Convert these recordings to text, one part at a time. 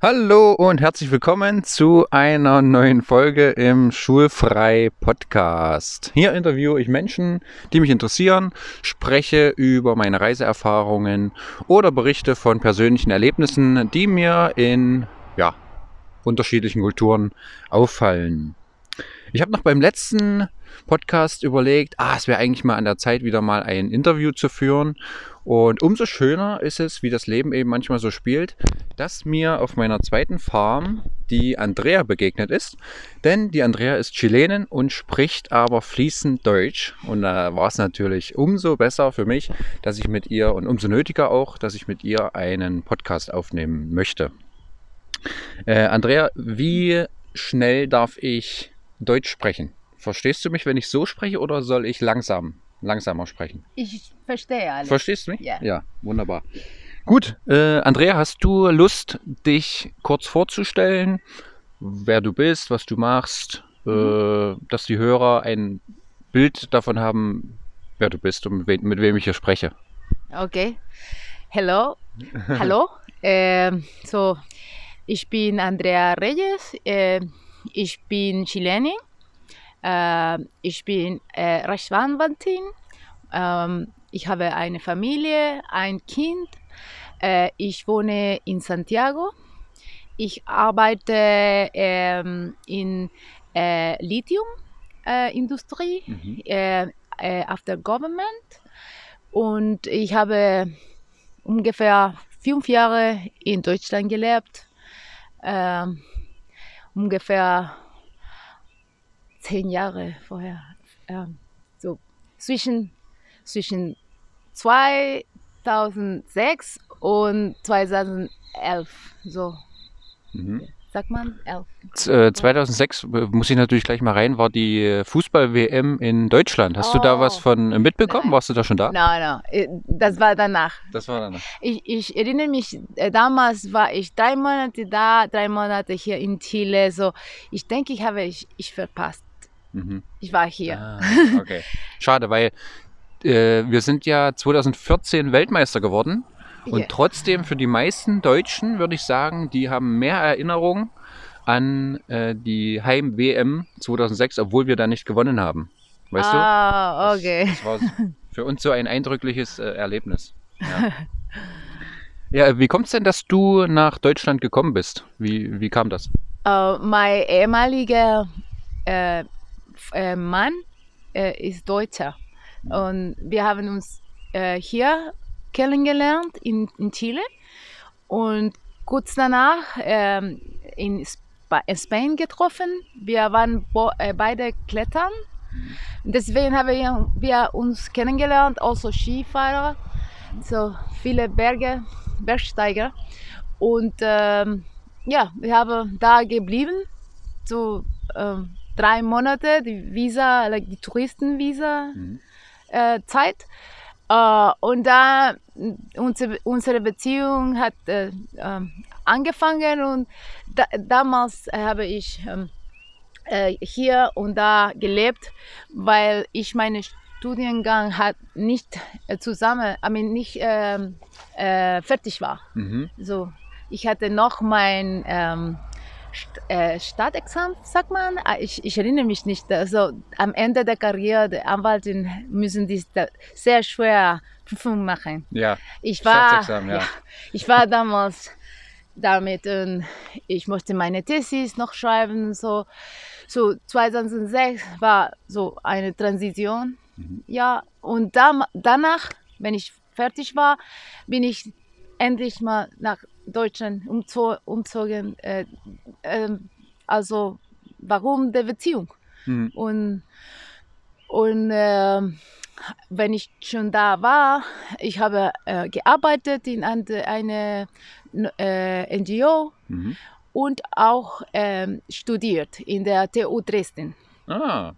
Hallo und herzlich willkommen zu einer neuen Folge im Schulfrei Podcast. Hier interviewe ich Menschen, die mich interessieren, spreche über meine Reiseerfahrungen oder berichte von persönlichen Erlebnissen, die mir in ja, unterschiedlichen Kulturen auffallen. Ich habe noch beim letzten Podcast überlegt, ah, es wäre eigentlich mal an der Zeit, wieder mal ein Interview zu führen. Und umso schöner ist es, wie das Leben eben manchmal so spielt, dass mir auf meiner zweiten Farm die Andrea begegnet ist. Denn die Andrea ist Chilenin und spricht aber fließend Deutsch. Und da war es natürlich umso besser für mich, dass ich mit ihr und umso nötiger auch, dass ich mit ihr einen Podcast aufnehmen möchte. Äh, Andrea, wie schnell darf ich Deutsch sprechen? Verstehst du mich, wenn ich so spreche oder soll ich langsam, langsamer sprechen? Ich verstehe alles. Verstehst du mich? Ja. Ja, wunderbar. Gut, äh, Andrea, hast du Lust, dich kurz vorzustellen, wer du bist, was du machst, äh, dass die Hörer ein Bild davon haben, wer du bist und mit, we mit wem ich hier spreche? Okay. Hello. Hallo. Ähm, so, ich bin Andrea Reyes. Ich bin Chilenin. Äh, ich bin äh, Rechtsanwältin. Ähm, ich habe eine Familie, ein Kind. Äh, ich wohne in Santiago. Ich arbeite ähm, in äh, Lithium-Industrie Mhm. äh, äh, auf der Government. Und ich habe ungefähr fünf Jahre in Deutschland gelebt. Ähm, ungefähr zehn Jahre vorher. Ähm, so zwischen, zwischen 2006 und 2011. So, Mhm. Sagt man? Elf. Z- äh, 2006, äh, muss ich natürlich gleich mal rein, war die äh, Fußball-WM in Deutschland. Hast du da was Oh. von äh, mitbekommen? Nein. Warst du da schon da? Nein, nein, äh, das war danach. Das war dann. Ich, ich erinnere mich, damals war ich drei Monate da, drei Monate hier in Chile. So, ich denke, ich habe ich, ich verpasst. Mhm. Ich war hier. Ah, okay. Schade, weil äh, wir sind ja 2014 Weltmeister geworden. Und trotzdem für die meisten Deutschen würde ich sagen, die haben mehr Erinnerung an äh, die Heim-WM 2006, obwohl wir da nicht gewonnen haben. Weißt ah, du? okay. Das, das war für uns so ein eindrückliches äh, Erlebnis. Ja. ja, wie kommt es denn, dass du nach Deutschland gekommen bist? Wie, wie kam das? Äh, mein ehemaliger äh, äh, Mann äh, ist Deutscher. Und wir haben uns äh, hier kennengelernt in, in Chile. Und kurz danach ähm, in in Spanien getroffen. Wir waren äh, beide klettern. Deswegen haben wir, wir uns kennengelernt, also Skifahrer, so viele Berge, Bergsteiger. Und ähm, ja, wir haben da geblieben, so ähm, drei Monate, die Visa, die Touristenvisa Mhm. äh, Äh, und da mh, unsere, unsere Beziehung hat äh, ähm, angefangen und da, damals habe ich ähm, äh, hier und da gelebt, weil ich meinen Studiengang hat nicht äh, zusammen, mean, nicht ähm, äh, fertig war. Mhm. So, ich hatte noch mein ähm, äh, Staatsexamen, sagt man. Ah, Ich, ich erinnere mich nicht. Also am Ende der Karriere der Anwältin müssen die sehr schwer Prüfungen machen. Ja, Ich war, Staatsexamen, ja. ich war damals damit und ich musste meine Thesis noch schreiben. So, so 2006 war so eine Transition. Mhm. Ja, und dam- danach, wenn ich fertig war, bin ich endlich mal nach Deutschland umzo umzogen. Äh, ähm, also warum der Beziehung? Mhm. Und, und ähm, wenn ich schon da war, ich habe äh, gearbeitet in eine, eine äh, NGO Mhm. und auch ähm, studiert in der TU Dresden. Ah.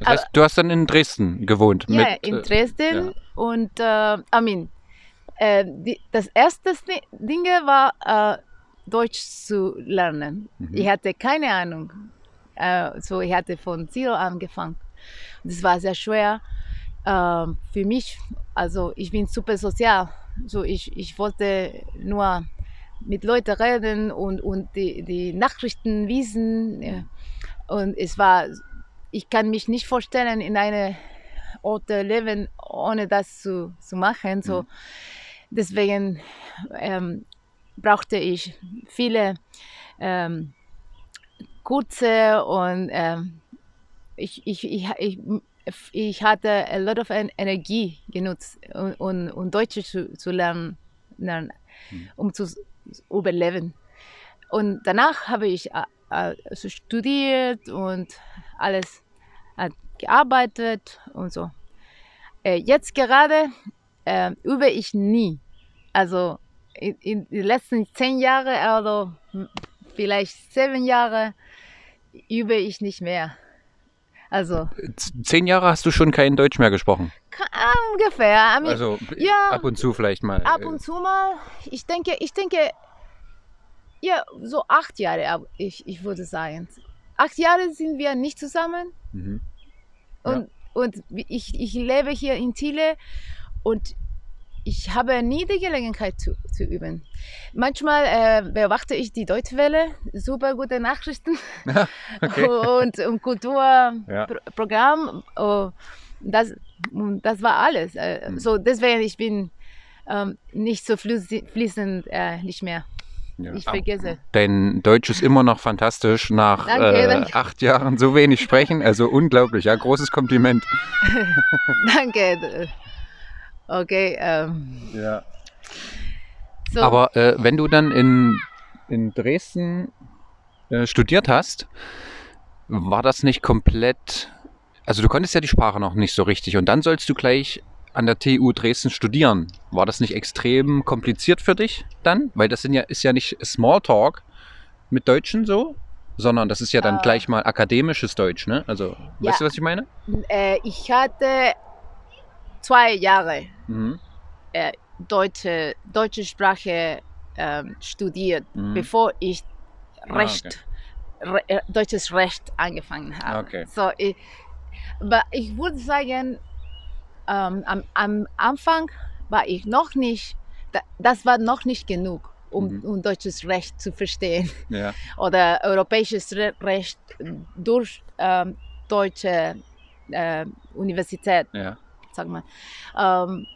Das heißt, du hast dann in Dresden gewohnt. Ja, mit, in äh, Dresden ja. und äh, I mean, äh, die, das erste Di- Ding war äh, Deutsch zu lernen. Mhm. Ich hatte keine Ahnung. Äh, so ich hatte von Zero angefangen. Das war sehr schwer äh, für mich. Also ich bin super sozial. So ich, ich wollte nur mit Leuten reden und, und die, die Nachrichten wissen. Und es war, ich kann mich nicht vorstellen, in eine Ort leben, ohne das zu, zu machen. So. Mhm. Deswegen ähm, brauchte ich viele ähm, kurze und ähm, ich, ich, ich, ich, ich hatte a lot of en- Energie genutzt, um, um, um Deutsch zu, zu lernen, lernen Mhm. um zu überleben. Und danach habe ich äh, äh, so studiert und alles äh, gearbeitet und so. Jetzt gerade äh, übe ich nie. Also in, in den letzten zehn Jahren oder hm, vielleicht sieben Jahre übe ich nicht mehr. Also Zehn Jahre hast du schon kein Deutsch mehr gesprochen. ka- ungefähr. Mean, Also ja. ab und zu vielleicht mal. ab und zu mal. Ich denke, ich denke, ja, so acht Jahre, ich, ich würde sagen. Acht Jahre sind wir nicht zusammen. Mhm. Ja. Und, und ich, ich lebe hier in Chile und ich habe nie die Gelegenheit zu, zu üben. Manchmal äh, beobachte ich die Deutschwelle, super gute Nachrichten okay. und, und Kulturprogramm. Ja. Oh, das, das war alles. Mhm. So deswegen ich bin ähm, nicht so fließend äh, nicht mehr. Ja. Ich vergesse. Dein Deutsch ist immer noch fantastisch nach Danke, äh, danke. acht Jahren so wenig sprechen. Also unglaublich, ja, großes Kompliment. Danke. Okay. Ähm, Ja. so. Aber äh, wenn du dann in, in Dresden äh, studiert hast, war das nicht komplett. Also du konntest ja die Sprache noch nicht so richtig und dann sollst du gleich an der TU Dresden studieren. War das nicht extrem kompliziert für dich dann? Weil das sind ja, ist ja nicht Smalltalk mit Deutschen so, sondern das ist ja dann Ah. gleich mal akademisches Deutsch, ne? Also, Ja. weißt du, was ich meine? äh, ich hatte zwei Jahre Mhm. deutsche, deutsche Sprache ähm, studiert, Mhm. bevor ich Ah, Recht, Re, äh, deutsches Recht angefangen habe. Okay. So, ich, aber ich würde sagen, ähm, am, am Anfang war ich noch nicht, da, das war noch nicht genug, um, Mhm. um deutsches Recht zu verstehen Ja. oder europäisches Re Recht durch ähm, deutsche äh, Universität Ja. sag mal. Ähm,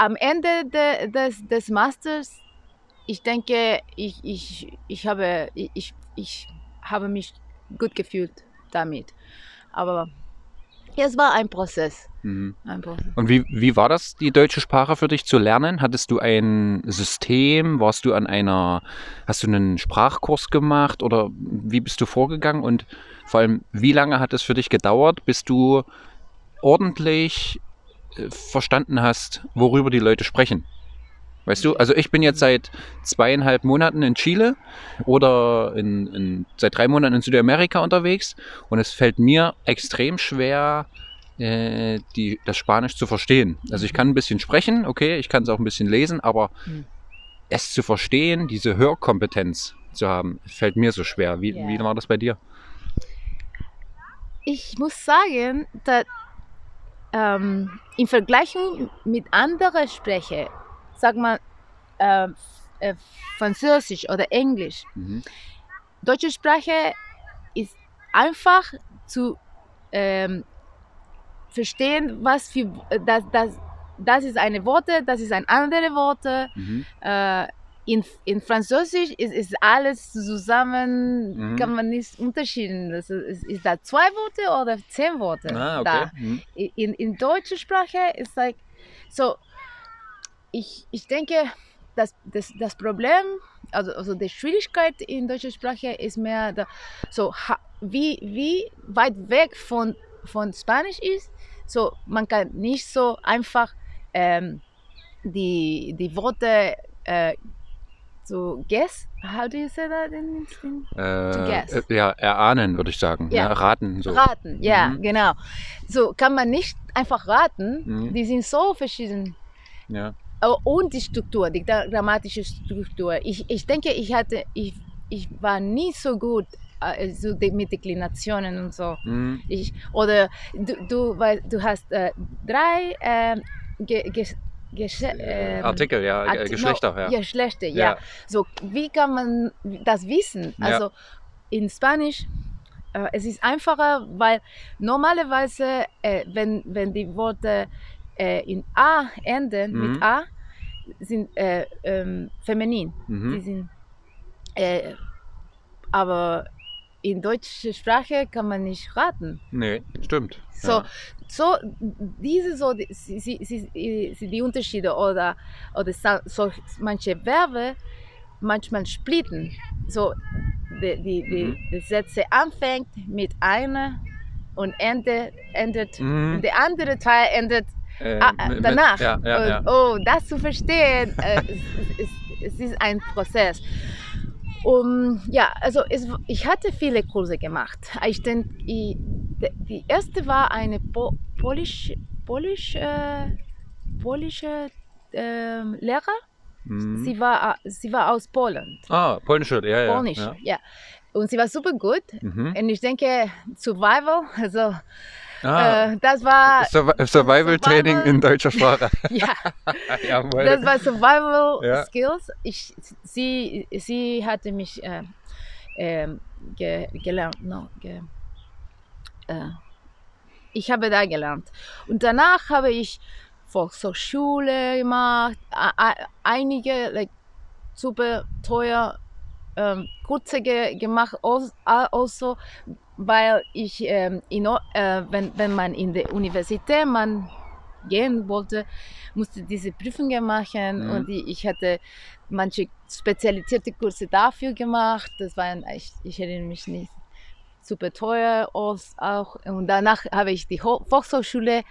am Ende de, des, des Masters, ich denke, ich, ich, ich, habe, ich, ich habe mich gut gefühlt damit. Aber es war ein Prozess. Mhm. Ein Prozess. Und wie, wie war das, die deutsche Sprache für dich zu lernen? Hattest du ein System? Warst du an einer, hast du einen Sprachkurs gemacht oder wie bist du vorgegangen? Und vor allem, wie lange hat es für dich gedauert, bis du ordentlich verstanden hast, worüber die Leute sprechen? Weißt du, also ich bin jetzt seit zweieinhalb Monaten in Chile oder in, in, seit drei Monaten in Südamerika unterwegs und es fällt mir extrem schwer, äh, die, das Spanisch zu verstehen. Also ich kann ein bisschen sprechen, okay, ich kann es auch ein bisschen lesen, aber Mhm. es zu verstehen, diese Hörkompetenz zu haben, fällt mir so schwer. Wie, Ja. wie war das bei dir? Ich muss sagen, dass ähm, im Vergleich mit anderen Sprachen, sag mal äh, äh, Französisch oder Englisch, Mhm. deutsche Sprache ist einfach zu ähm, verstehen, was für das, das, das ist eine Worte, das ist ein andere Worte. Mhm. Äh, in, in Französisch ist, ist alles zusammen, Mhm. kann man nicht unterschieden. Das ist, ist da zwei Worte oder zehn Worte Ah, da? okay. Mhm. in, in deutscher Sprache ist like so ich, ich denke das, das, das Problem also, also die Schwierigkeit in deutscher Sprache ist mehr da, so wie, wie weit weg von, von Spanisch ist so man kann nicht so einfach ähm, die, die Worte äh, so guess how do you say that in, in Äh, guess. äh, ja, erahnen, würde ich sagen. Ja. Ja. raten. So. Raten, ja, Mhm. genau. So kann man nicht einfach raten. Mhm. Die sind so verschieden. Ja. Oh, Und die Struktur, die gra- grammatische Struktur. Ich, ich denke, ich hatte, ich, ich war nie so gut so die, mit Deklinationen und so. Mhm. Ich, oder du, du, weil, du hast äh, drei, äh, Gesche ähm, Artikel, ja, Art- äh, Geschlechter, no, ja. Geschlechter, ja. Ja. So, wie kann man das wissen? Ja. Also in Spanisch, äh, es ist einfacher, weil normalerweise, äh, wenn, wenn die Worte äh, in A enden, Mhm. mit A, sind äh, ähm, feminin. Die Mhm. sind, äh, aber in deutscher Sprache kann man nicht raten. Nee, stimmt. So, Ja. so diese so die, sie, sie, sie, die Unterschiede oder oder so manche Verben manchmal splitten. So die, die, die, Mhm. die Sätze anfängt mit einer und endet, endet Mhm. der andere Teil endet Äh, ah, mit- mit- danach. Ja, ja, und. Oh, das zu verstehen, äh, es, es, es ist ein Prozess. Um, ja, also es, ich hatte viele Kurse gemacht. Ich denke, die- erste war eine po, polisch, polisch, äh, polische ähm, Lehrer. Mhm. Sie, war, äh, sie war aus Polen. Ah, polnische, ja, ja. Polnisch, Ja. ja. Und sie war super gut. Mhm. Und ich denke, Survival, also Ah, äh, das war, Survi- Survival-Training Survival- in deutscher Sprache. ja, Jawohl. Das war Survival Ja. Skills. Ich, sie, sie hatte mich äh, ähm, ge, gelernt. No, ge, äh, ich habe da gelernt. Und danach habe ich Volkshochschule gemacht, einige like, super teuer ähm, Kurse ge, gemacht, als- also, weil ich, ähm, in, äh, wenn, wenn man in der Universität man gehen wollte, musste diese Prüfungen machen Mhm. und ich, ich hatte manche spezialisierte Kurse dafür gemacht. Das waren, ich, ich erinnere mich nicht, super teuer auch. Und danach habe ich die Ho Volkshochschule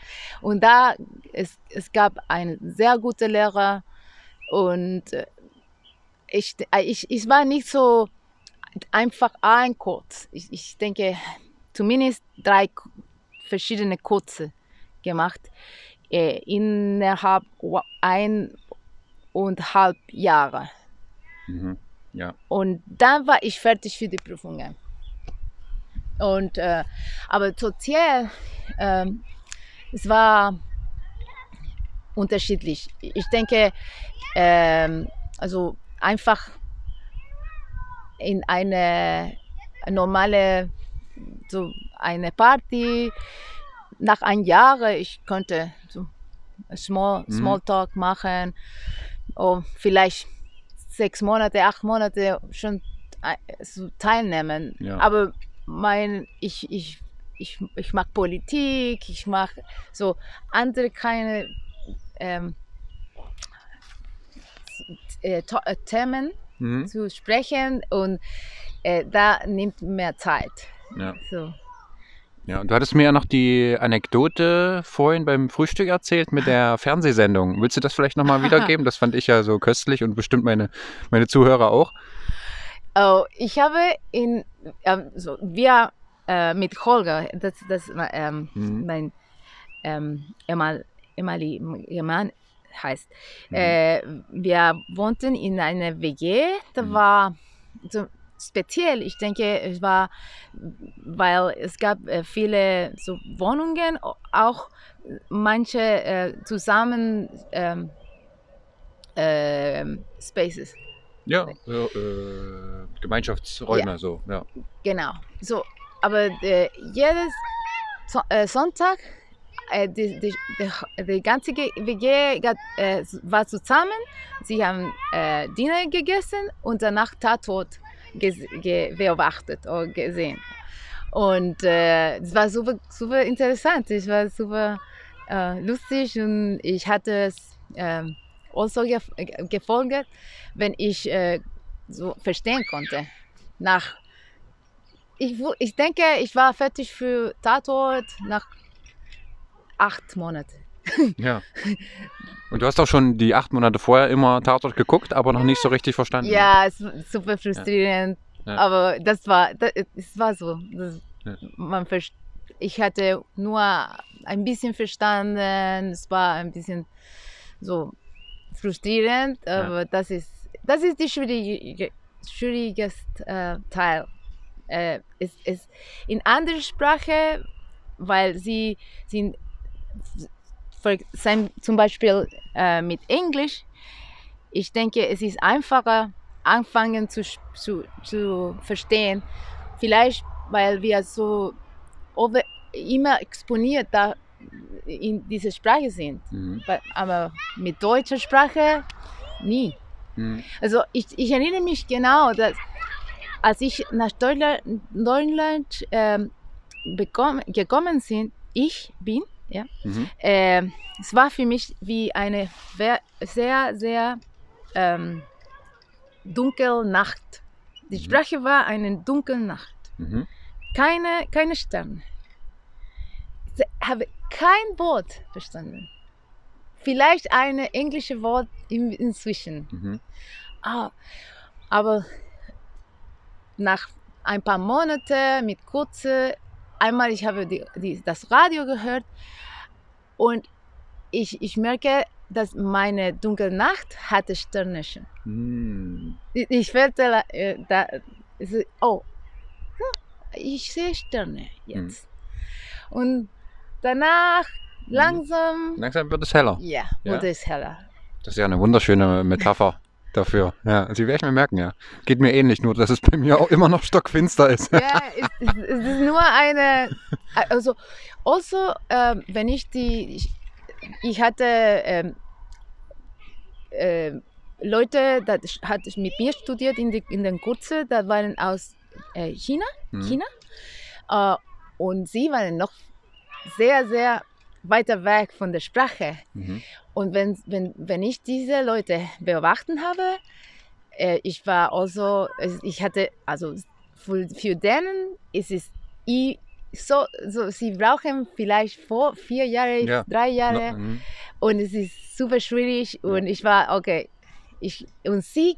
und da es, es gab einen sehr guten Lehrer und äh, ich, ich, ich war nicht so einfach ein Kurs. Ich, ich denke, zumindest drei verschiedene Kurse gemacht äh, innerhalb wa- eineinhalb Jahre. Mhm. Ja. Und dann war ich fertig für die Prüfungen. Und, äh, aber sozial, ähm, es war unterschiedlich. Ich denke, ähm, also einfach in eine normale, so eine Party, nach einem Jahr, ich konnte so Small, Mhm. Smalltalk machen, oh, vielleicht sechs Monate, acht Monate schon äh, teilnehmen. Ja. Aber mein, ich, ich, ich, ich mag Politik, ich mag so andere keine ähm, äh, äh, Themen Mhm. zu sprechen und äh, da nimmt mehr Zeit. ja. So. Ja, und du hattest mir ja noch die Anekdote vorhin beim Frühstück erzählt mit der Fernsehsendung. Willst du das vielleicht nochmal wiedergeben? Das fand ich ja so köstlich und bestimmt meine, meine Zuhörer auch. Oh, ich habe in, ähm, so, wir äh, mit Holger, das, das ähm, Mhm. mein ähm, ehemal, Mann heißt, Mhm. äh, wir wohnten in einer WG, da Mhm. war so speziell, ich denke, es war, weil es gab äh, viele so Wohnungen, auch manche äh, zusammen ähm, ähm, Spaces. Ja, so, äh, Gemeinschaftsräume, so, ja. Genau. So, aber äh, jedes so äh, Sonntag, äh, die, die, die, die ganze Ge- WG äh, war zusammen. Sie haben äh, Dinner gegessen und danach Tatort ge beobachtet oder gesehen. Und äh, es war super, super interessant. Es war super äh, lustig und ich hatte es ähm, also gef gefolgt, wenn ich äh, so verstehen konnte. Nach ich, ich denke, ich war fertig für Tatort nach acht Monaten. ja. Und du hast auch schon die acht Monate vorher immer Tatort geguckt, aber noch nicht so richtig verstanden. Ja, super frustrierend, Ja. aber das war, das, es war so. Das, Ja. man ich hatte nur ein bisschen verstanden, es war ein bisschen so frustrierend, Ja. aber das ist, das ist die schwierige, schwierigste äh, Teil. Äh, es, es, in anderer Sprache, weil sie sind zum Beispiel äh, mit Englisch, ich denke, es ist einfacher, anfangen zu, zu, zu verstehen. Vielleicht, weil wir so over, immer exponiert da in dieser Sprache sind. Mhm. Aber mit deutscher Sprache nie. Mhm. Also ich, ich erinnere mich genau, dass als ich nach Deutschland, Deutschland ähm, gekommen bin, ich bin, ja, Mhm. ähm, es war für mich wie eine sehr, sehr ähm, dunkle Nacht. Die Mhm. Sprache war eine dunkle Nacht. Mhm. Keine, keine Sterne. Ich habe kein Wort verstanden. Vielleicht ein englisches Wort in, inzwischen. Mhm. Ah, aber nach ein paar Monaten mit kurze, einmal ich habe die, die, das Radio gehört und ich, ich merke, dass meine dunkle Nacht hatte Sterne schon. Mhm. Ich, ich fällte äh, da, oh, ich sehe Sterne jetzt. Und danach langsam, Langsam wird es heller. ja, Ja. wurde es heller. Das ist ja eine wunderschöne Metapher dafür. Ja, sie werde ich mir merken, ja. Geht mir ähnlich, nur dass es bei mir auch immer noch stockfinster ist. Ja, es, es, ist nur eine. Also, also ähm, wenn ich die. Ich, ich hatte ähm, ähm, Leute, das hat mit mir studiert in, die, in den Kurse, da waren aus äh, China, Mhm. China. Äh, und sie waren noch sehr, sehr weiter weg von der Sprache. Mhm. Und wenn, wenn, wenn ich diese Leute beobachten habe, äh, ich war also, ich hatte, also für, für denen ist es i- so, so, sie brauchen vielleicht vor vier Jahre, Ja. drei Jahre Ja, mhm. und es ist super schwierig und ich war, okay, ich, und sie,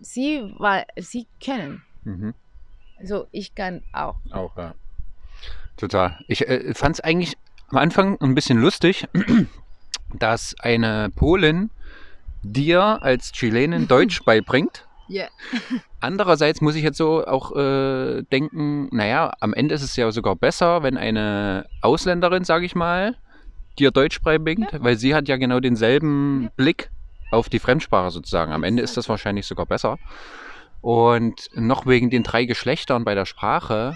sie war, sie können, Mhm. so ich kann auch. Auch, ja. Total. Ich äh, fand es eigentlich am Anfang ein bisschen lustig, dass eine Polin dir als Chilenin Deutsch beibringt. Ja. Andererseits muss ich jetzt so auch äh, denken, naja, am Ende ist es ja sogar besser, wenn eine Ausländerin, sage ich mal, dir Deutsch beibringt, weil sie hat ja genau denselben Ja. Blick auf die Fremdsprache sozusagen. Am Ende ist das wahrscheinlich sogar besser. Und noch wegen den drei Geschlechtern bei der Sprache.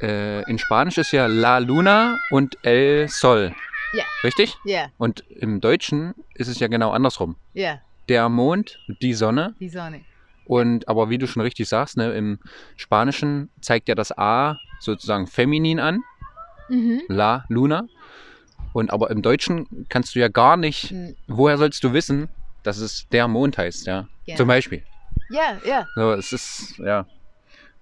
Äh, in Spanisch ist ja La Luna und El Sol. Ja. Richtig? Ja, Und im Deutschen ist es ja genau andersrum. ja, Der Mond, die Sonne die Sonne. und aber wie du schon richtig sagst, ne, im Spanischen zeigt ja das A sozusagen feminin an, Mhm. La Luna. Und aber im Deutschen kannst du ja gar nicht, Mhm. woher sollst du wissen, dass es der Mond heißt, ja? Ja. Zum Beispiel. Ja, ja. So, es ist, ja,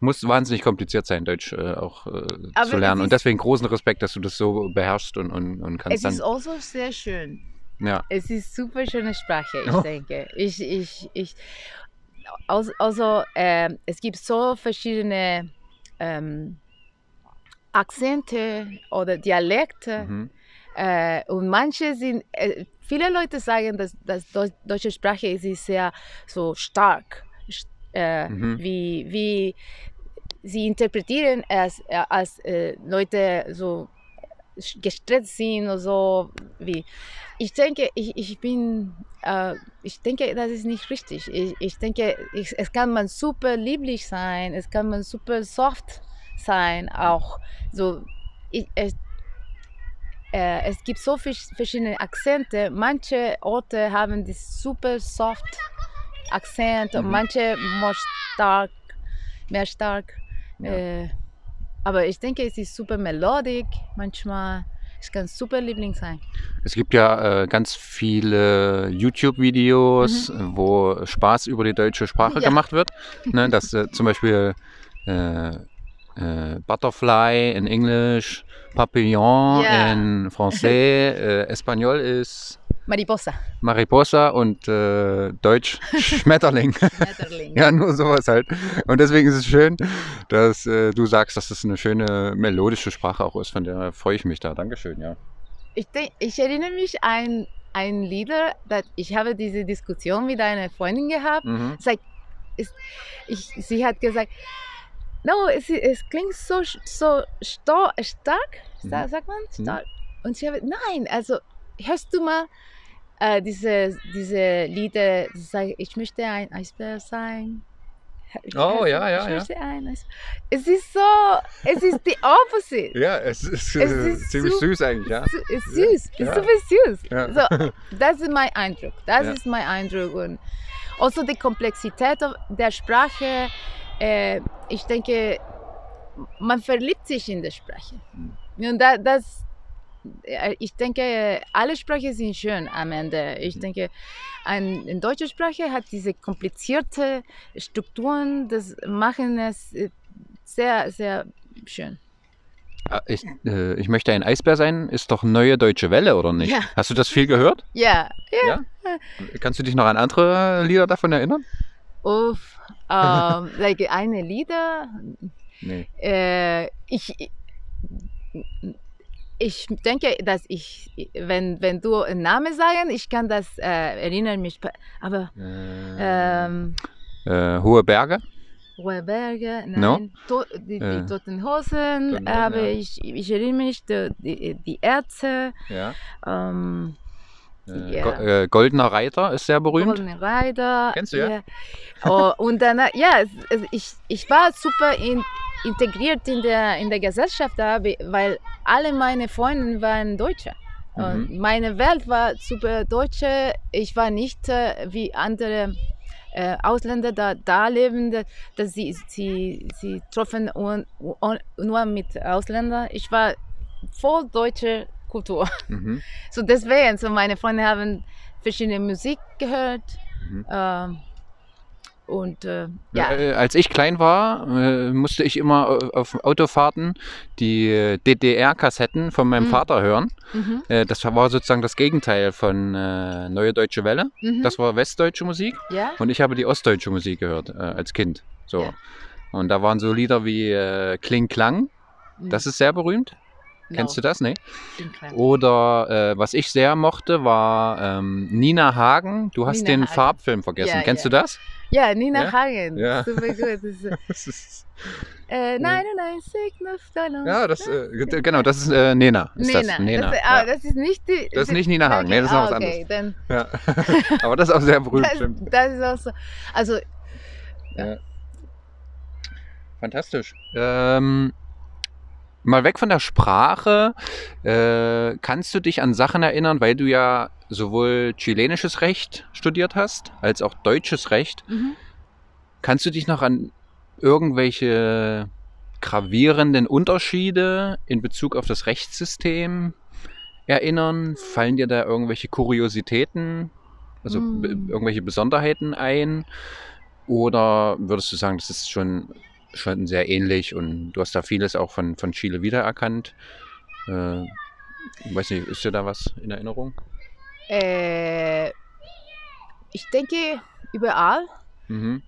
muss wahnsinnig kompliziert sein, Deutsch äh, auch äh, zu lernen. Und deswegen großen Respekt, dass du das so beherrschst und, und, und kannst Es dann. ist also sehr schön. ja. Es ist super schöne Sprache, ich Oh. denke. Ich, ich, ich, also, also ähm, es gibt so verschiedene ähm, Akzente oder Dialekte Mhm. äh, und manche sind, äh, viele Leute sagen, dass, dass Deu- deutsche Sprache ist sehr so stark, st- äh, Mhm. wie, wie sie interpretieren es äh, als äh, Leute so gestresst sind oder so wie. Ich denke ich, ich bin äh, ich denke das ist nicht richtig. Ich, ich denke ich, es kann man super lieblich sein es kann man super soft sein auch. So ich, es, äh, es gibt so viel, verschiedene Akzente. Manche Orte haben die super soft Akzent und Mhm. manche mehr stark mehr stark Ja. äh, aber ich denke, es ist super melodisch manchmal. Es kann super Liebling sein. Es gibt ja äh, ganz viele YouTube-Videos, wo Spaß über die deutsche Sprache Mhm. Ja. gemacht wird. Ne, dass äh, zum Beispiel äh, äh, Butterfly in Englisch, Papillon Ja. in Français, äh, Espanol ist Mariposa. Mariposa und äh, Deutsch Schmetterling. Schmetterling. ja, nur sowas halt. Und deswegen ist es schön, dass äh, du sagst, dass es eine schöne melodische Sprache auch ist. Von der freue ich mich da. Dankeschön, ja. Ich, denk, ich erinnere mich an ein Lieder, das ich habe diese Diskussion mit einer Freundin gehabt. Mhm. Sag, ist, ich, sie hat gesagt, no, es, es klingt so, so stark, Mhm. sagt man, Mhm. stark. Und sie hat, nein, also hörst du mal äh, diese, diese Lieder, die sagen, ich möchte ein Eisbär sein? Ich Oh, ja, ja, ja. Es ist so, es ist die opposite. Ja, es ist, Es ist ziemlich super- süß eigentlich, ja. Su- ist süß, Ja. ist super süß. Ja. So, das ist mein Eindruck. Das ist mein Eindruck. Und also die Komplexität der Sprache, äh, ich denke, man verliebt sich in der Sprache. Hm. Und da, das, äh, ich denke, alle Sprachen sind schön am Ende. Ich denke, ein, eine deutsche Sprache hat diese komplizierte Strukturen, das machen es äh, sehr, sehr schön. Ah, Ich, äh, ich möchte ein Eisbär sein, ist doch neue deutsche Welle, oder nicht? Ja. Hast du das viel gehört? Ja, ja. Ja? Kannst du dich noch an andere Lieder davon erinnern? Uff, ähm, like eine Lieder. Nee. Äh, ich, ich denke, dass ich, wenn, wenn du einen Namen sagen, ich kann das äh, erinnern mich. Aber Äh, ähm, äh, Hohe Berge? Hohe Berge, nein, No? to, die, die Äh, Toten Hosen, Toten habe ja. ich, ich erinnere mich, die, die, die Ärzte, Ja. ähm, Äh, Ja. Go äh, Goldener Reiter ist sehr berühmt. Golden Rider. Kennst du, ja? Oh, und dann, äh, ja, ich, ich war super in, integriert in der, in der Gesellschaft, habe- weil alle meine Freunde waren Deutsche. Und Mhm. meine Welt war super Deutsche. Ich war nicht äh, wie andere äh, Ausländer da, da lebende, dass sie, sie, sie treffen un, un, nur mit Ausländern. Ich war voll deutsche Kultur. Mhm. So deswegen, so meine Freunde haben verschiedene Musik gehört. Mhm. Ähm, und äh, ja, Äh, als ich klein war, äh, musste ich immer au- auf Autofahrten die äh, DDR-Kassetten von meinem Mhm. Vater hören. mhm, Äh, das war sozusagen das Gegenteil von äh, Neue Deutsche Welle. mhm, Das war westdeutsche Musik ja, und ich habe die ostdeutsche Musik gehört äh, als Kind. So. Ja. Und da waren so Lieder wie äh, Kling Klang, das ist sehr berühmt. Kennst du das? Nee. Oder äh, was ich sehr mochte, war ähm, Nina Hagen. Du hast Nina den Hagen. Farbfilm vergessen. Ja, Kennst ja. du das? Ja, Nina Ja? Hagen, Ja. super gut. Das ist, äh, 99 Luftballons. ja, das, äh, ge- genau, das ist äh, Nena. Ist Nina, Das, Nena. Das, ah, ja. das ist nicht die. Das ist nicht Nina Hagen, nee, das ist noch was ah, okay, Dann, Ja. Aber das ist auch sehr berühmt. das, stimmt. das ist auch so. Also, Fantastisch. Ähm, mal weg von der Sprache. Äh, kannst du dich an Sachen erinnern, weil du ja sowohl chilenisches Recht studiert hast, als auch deutsches Recht. mhm. Kannst du dich noch an irgendwelche gravierenden Unterschiede in Bezug auf das Rechtssystem erinnern? Fallen dir da irgendwelche Kuriositäten, also be- irgendwelche Besonderheiten ein? Oder würdest du sagen, das ist schon, schon sehr ähnlich und du hast da vieles auch von, von Chile wiedererkannt? Äh, ich weiß nicht, ist dir da was in Erinnerung? äh, ich denke, überall Mhm.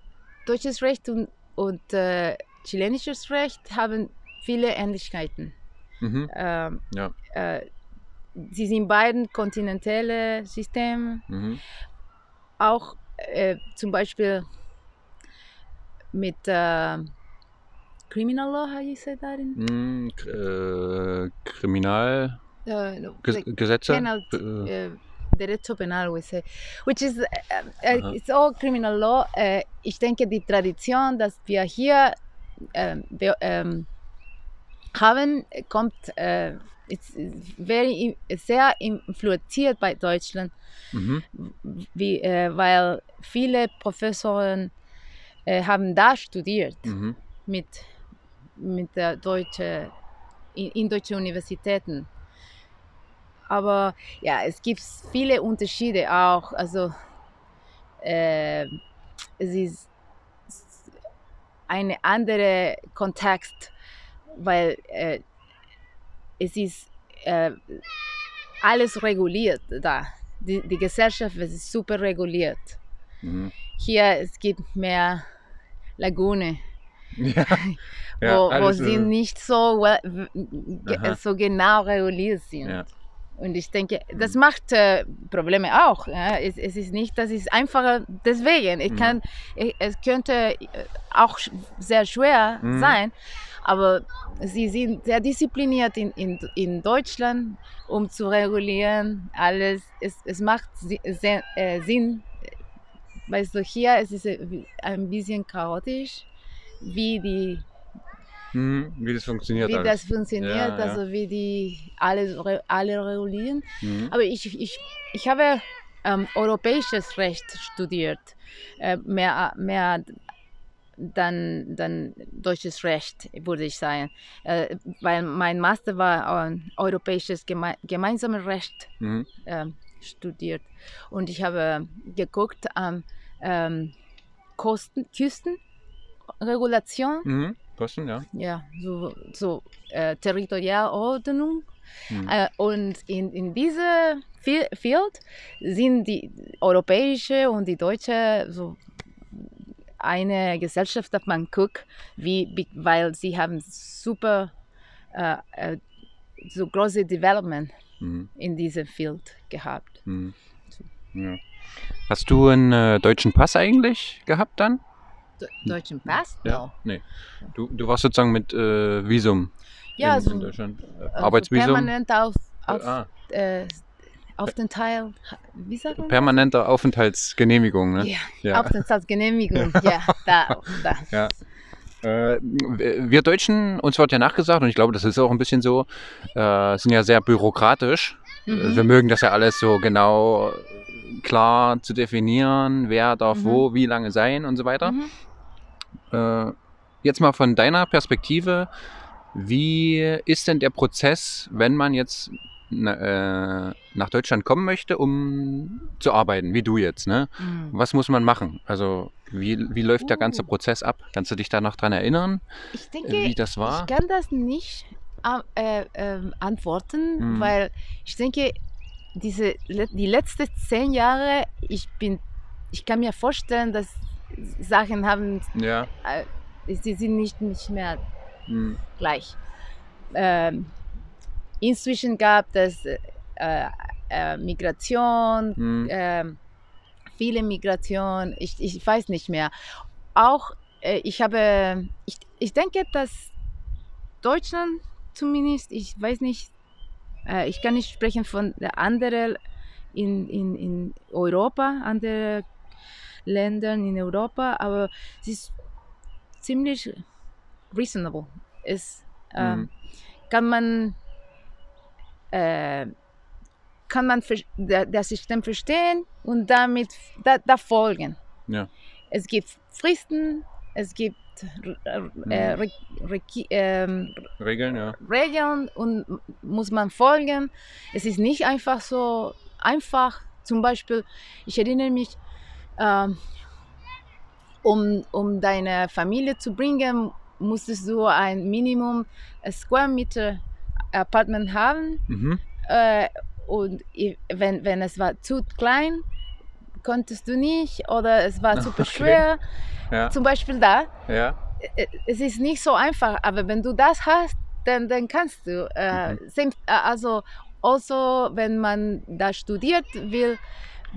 deutsches Recht und, und äh, chilenisches Recht haben viele Ähnlichkeiten. Mhm. Ähm, Ja. äh, sie sind beiden kontinentale Systeme, Mhm. auch äh, zum Beispiel mit äh, Criminal Law, how you say that in? K- Äh, Kriminal. Uh, no, Ges like Gesetze? penal, Äh, uh, derecho penal, we say, which is, uh, uh, Aha. it's all criminal law. Uh, ich denke, die Tradition, dass wir hier ähm, ähm, haben, kommt, äh, it's very, sehr influenziert bei Deutschland, mhm. wie, äh, weil viele Professoren äh, haben da studiert Mhm. mit, mit der deutsche, in, in deutsche Universitäten. Aber ja, es gibt viele Unterschiede auch. Also äh, es ist ein anderer Kontext, weil äh, es ist äh, alles reguliert da. Die, die Gesellschaft ist super reguliert. Mhm. Hier es gibt mehr Lagune Ja, ja wo, wo sie äh, nicht so, Aha. so genau reguliert sind. Ja. Und ich denke, das Mhm. macht äh, Probleme auch. Ja? Es, es ist nicht, das ist einfacher deswegen. Ich Mhm. kann, ich, es könnte äh, auch sehr schwer Mhm. sein, aber sie sind sehr diszipliniert in, in, in Deutschland, um zu regulieren alles. Es, es macht sehr, äh, Sinn. Weißt du, hier ist es äh, wie- ein bisschen chaotisch, wie die Mhm. Wie das funktioniert wie alles. das funktioniert, Ja, ja. also wie die alle, alle regulieren. Mhm. Aber ich, ich, ich habe ähm, europäisches Recht studiert, äh, mehr, mehr dann, dann deutsches Recht, würde ich sagen. Äh, weil mein Master war äh, europäisches Geme gemeinsames Recht Mhm. ähm, studiert. Und ich habe geguckt an ähm, Kosten, Küstenregulation, Mhm. Kosten, ja. ja, so, so äh, Territorialordnung. Mhm. Äh, und in, in diesem Fi- Field sind die europäische und die deutsche so eine Gesellschaft, dass man guckt, wie, wie- weil sie haben super äh, äh, so große Development Mhm. in diesem Field gehabt. Mhm. Ja. Hast du einen äh, deutschen Pass eigentlich gehabt dann? De deutschen Pass? Ja. Nee. Du, du warst sozusagen mit äh, Visum Ja, in, so in Deutschland. Äh, also Arbeitsvisum. permanent auf, auf, Äh, ah, äh, auf den Teil, wie sagt man? permanenter Aufenthaltsgenehmigung, ne? Ja, Ja. Aufenthaltsgenehmigung, ja, da, da. Ja. Äh, wir Deutschen, uns wird ja nachgesagt, und ich glaube, das ist auch ein bisschen so, äh, sind ja sehr bürokratisch. Mhm. Wir mögen das ja alles so genau klar zu definieren, wer darf Mhm. wo, wie lange sein und so weiter. Mhm. Äh, jetzt mal von deiner Perspektive, wie ist denn der Prozess, wenn man jetzt na, äh, nach Deutschland kommen möchte, um zu arbeiten, wie du jetzt, ne? Mhm. Was muss man machen? Also wie, wie läuft der ganze Oh. Prozess ab? Kannst du dich da noch dran erinnern, Ich äh, denke, wie das war? ich kann das nicht äh, äh, ähm, antworten, Mhm. weil ich denke, diese, die letzten zehn Jahre, ich bin, ich kann mir vorstellen, dass Sachen haben, Ja. äh, sie sind nicht, nicht mehr Hm. gleich. Ähm, inzwischen gab es äh, äh, Migration, Hm. ähm, viele Migration, ich, ich weiß nicht mehr. Auch äh, ich habe, ich, ich denke, dass Deutschland zumindest, ich weiß nicht, äh, ich kann nicht sprechen von der anderen in, in, in Europa, andere Ländern in Europa, aber es ist ziemlich reasonable. Es ähm, Mhm. kann man äh, kann man das System verstehen und damit da, da folgen. Ja. Es gibt Fristen, es gibt äh, äh, Mhm. Re ähm, Regeln, ja. Regeln und muss man folgen. Es ist nicht einfach so einfach. Zum Beispiel, ich erinnere mich, ähm, um, um deine Familie zu bringen, musstest du ein Minimum äh, Square Meter Apartment haben. Mhm. Äh, und wenn, wenn es war zu klein, konntest du nicht oder es war super Okay. schwer. Ja. Zum Beispiel da, Ja. äh, es ist nicht so einfach, aber wenn du das hast, dann, dann kannst du. Äh, Mhm. also, also, wenn man da studiert will,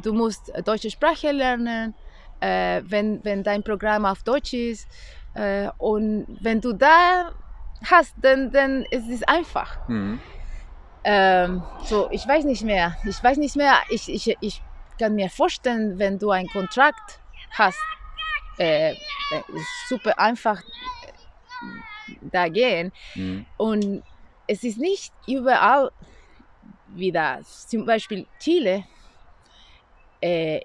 du musst deutsche Sprache lernen, äh, wenn, wenn dein Programm auf Deutsch ist. Äh, und wenn du da hast, dann, dann ist es einfach. Mhm. Ähm, so, ich weiß nicht mehr. Ich weiß nicht mehr. Ich, ich, ich kann mir vorstellen, wenn du einen Kontrakt hast, äh, super einfach äh, da gehen. Mhm. Und es ist nicht überall wie das. Zum Beispiel Chile. Äh,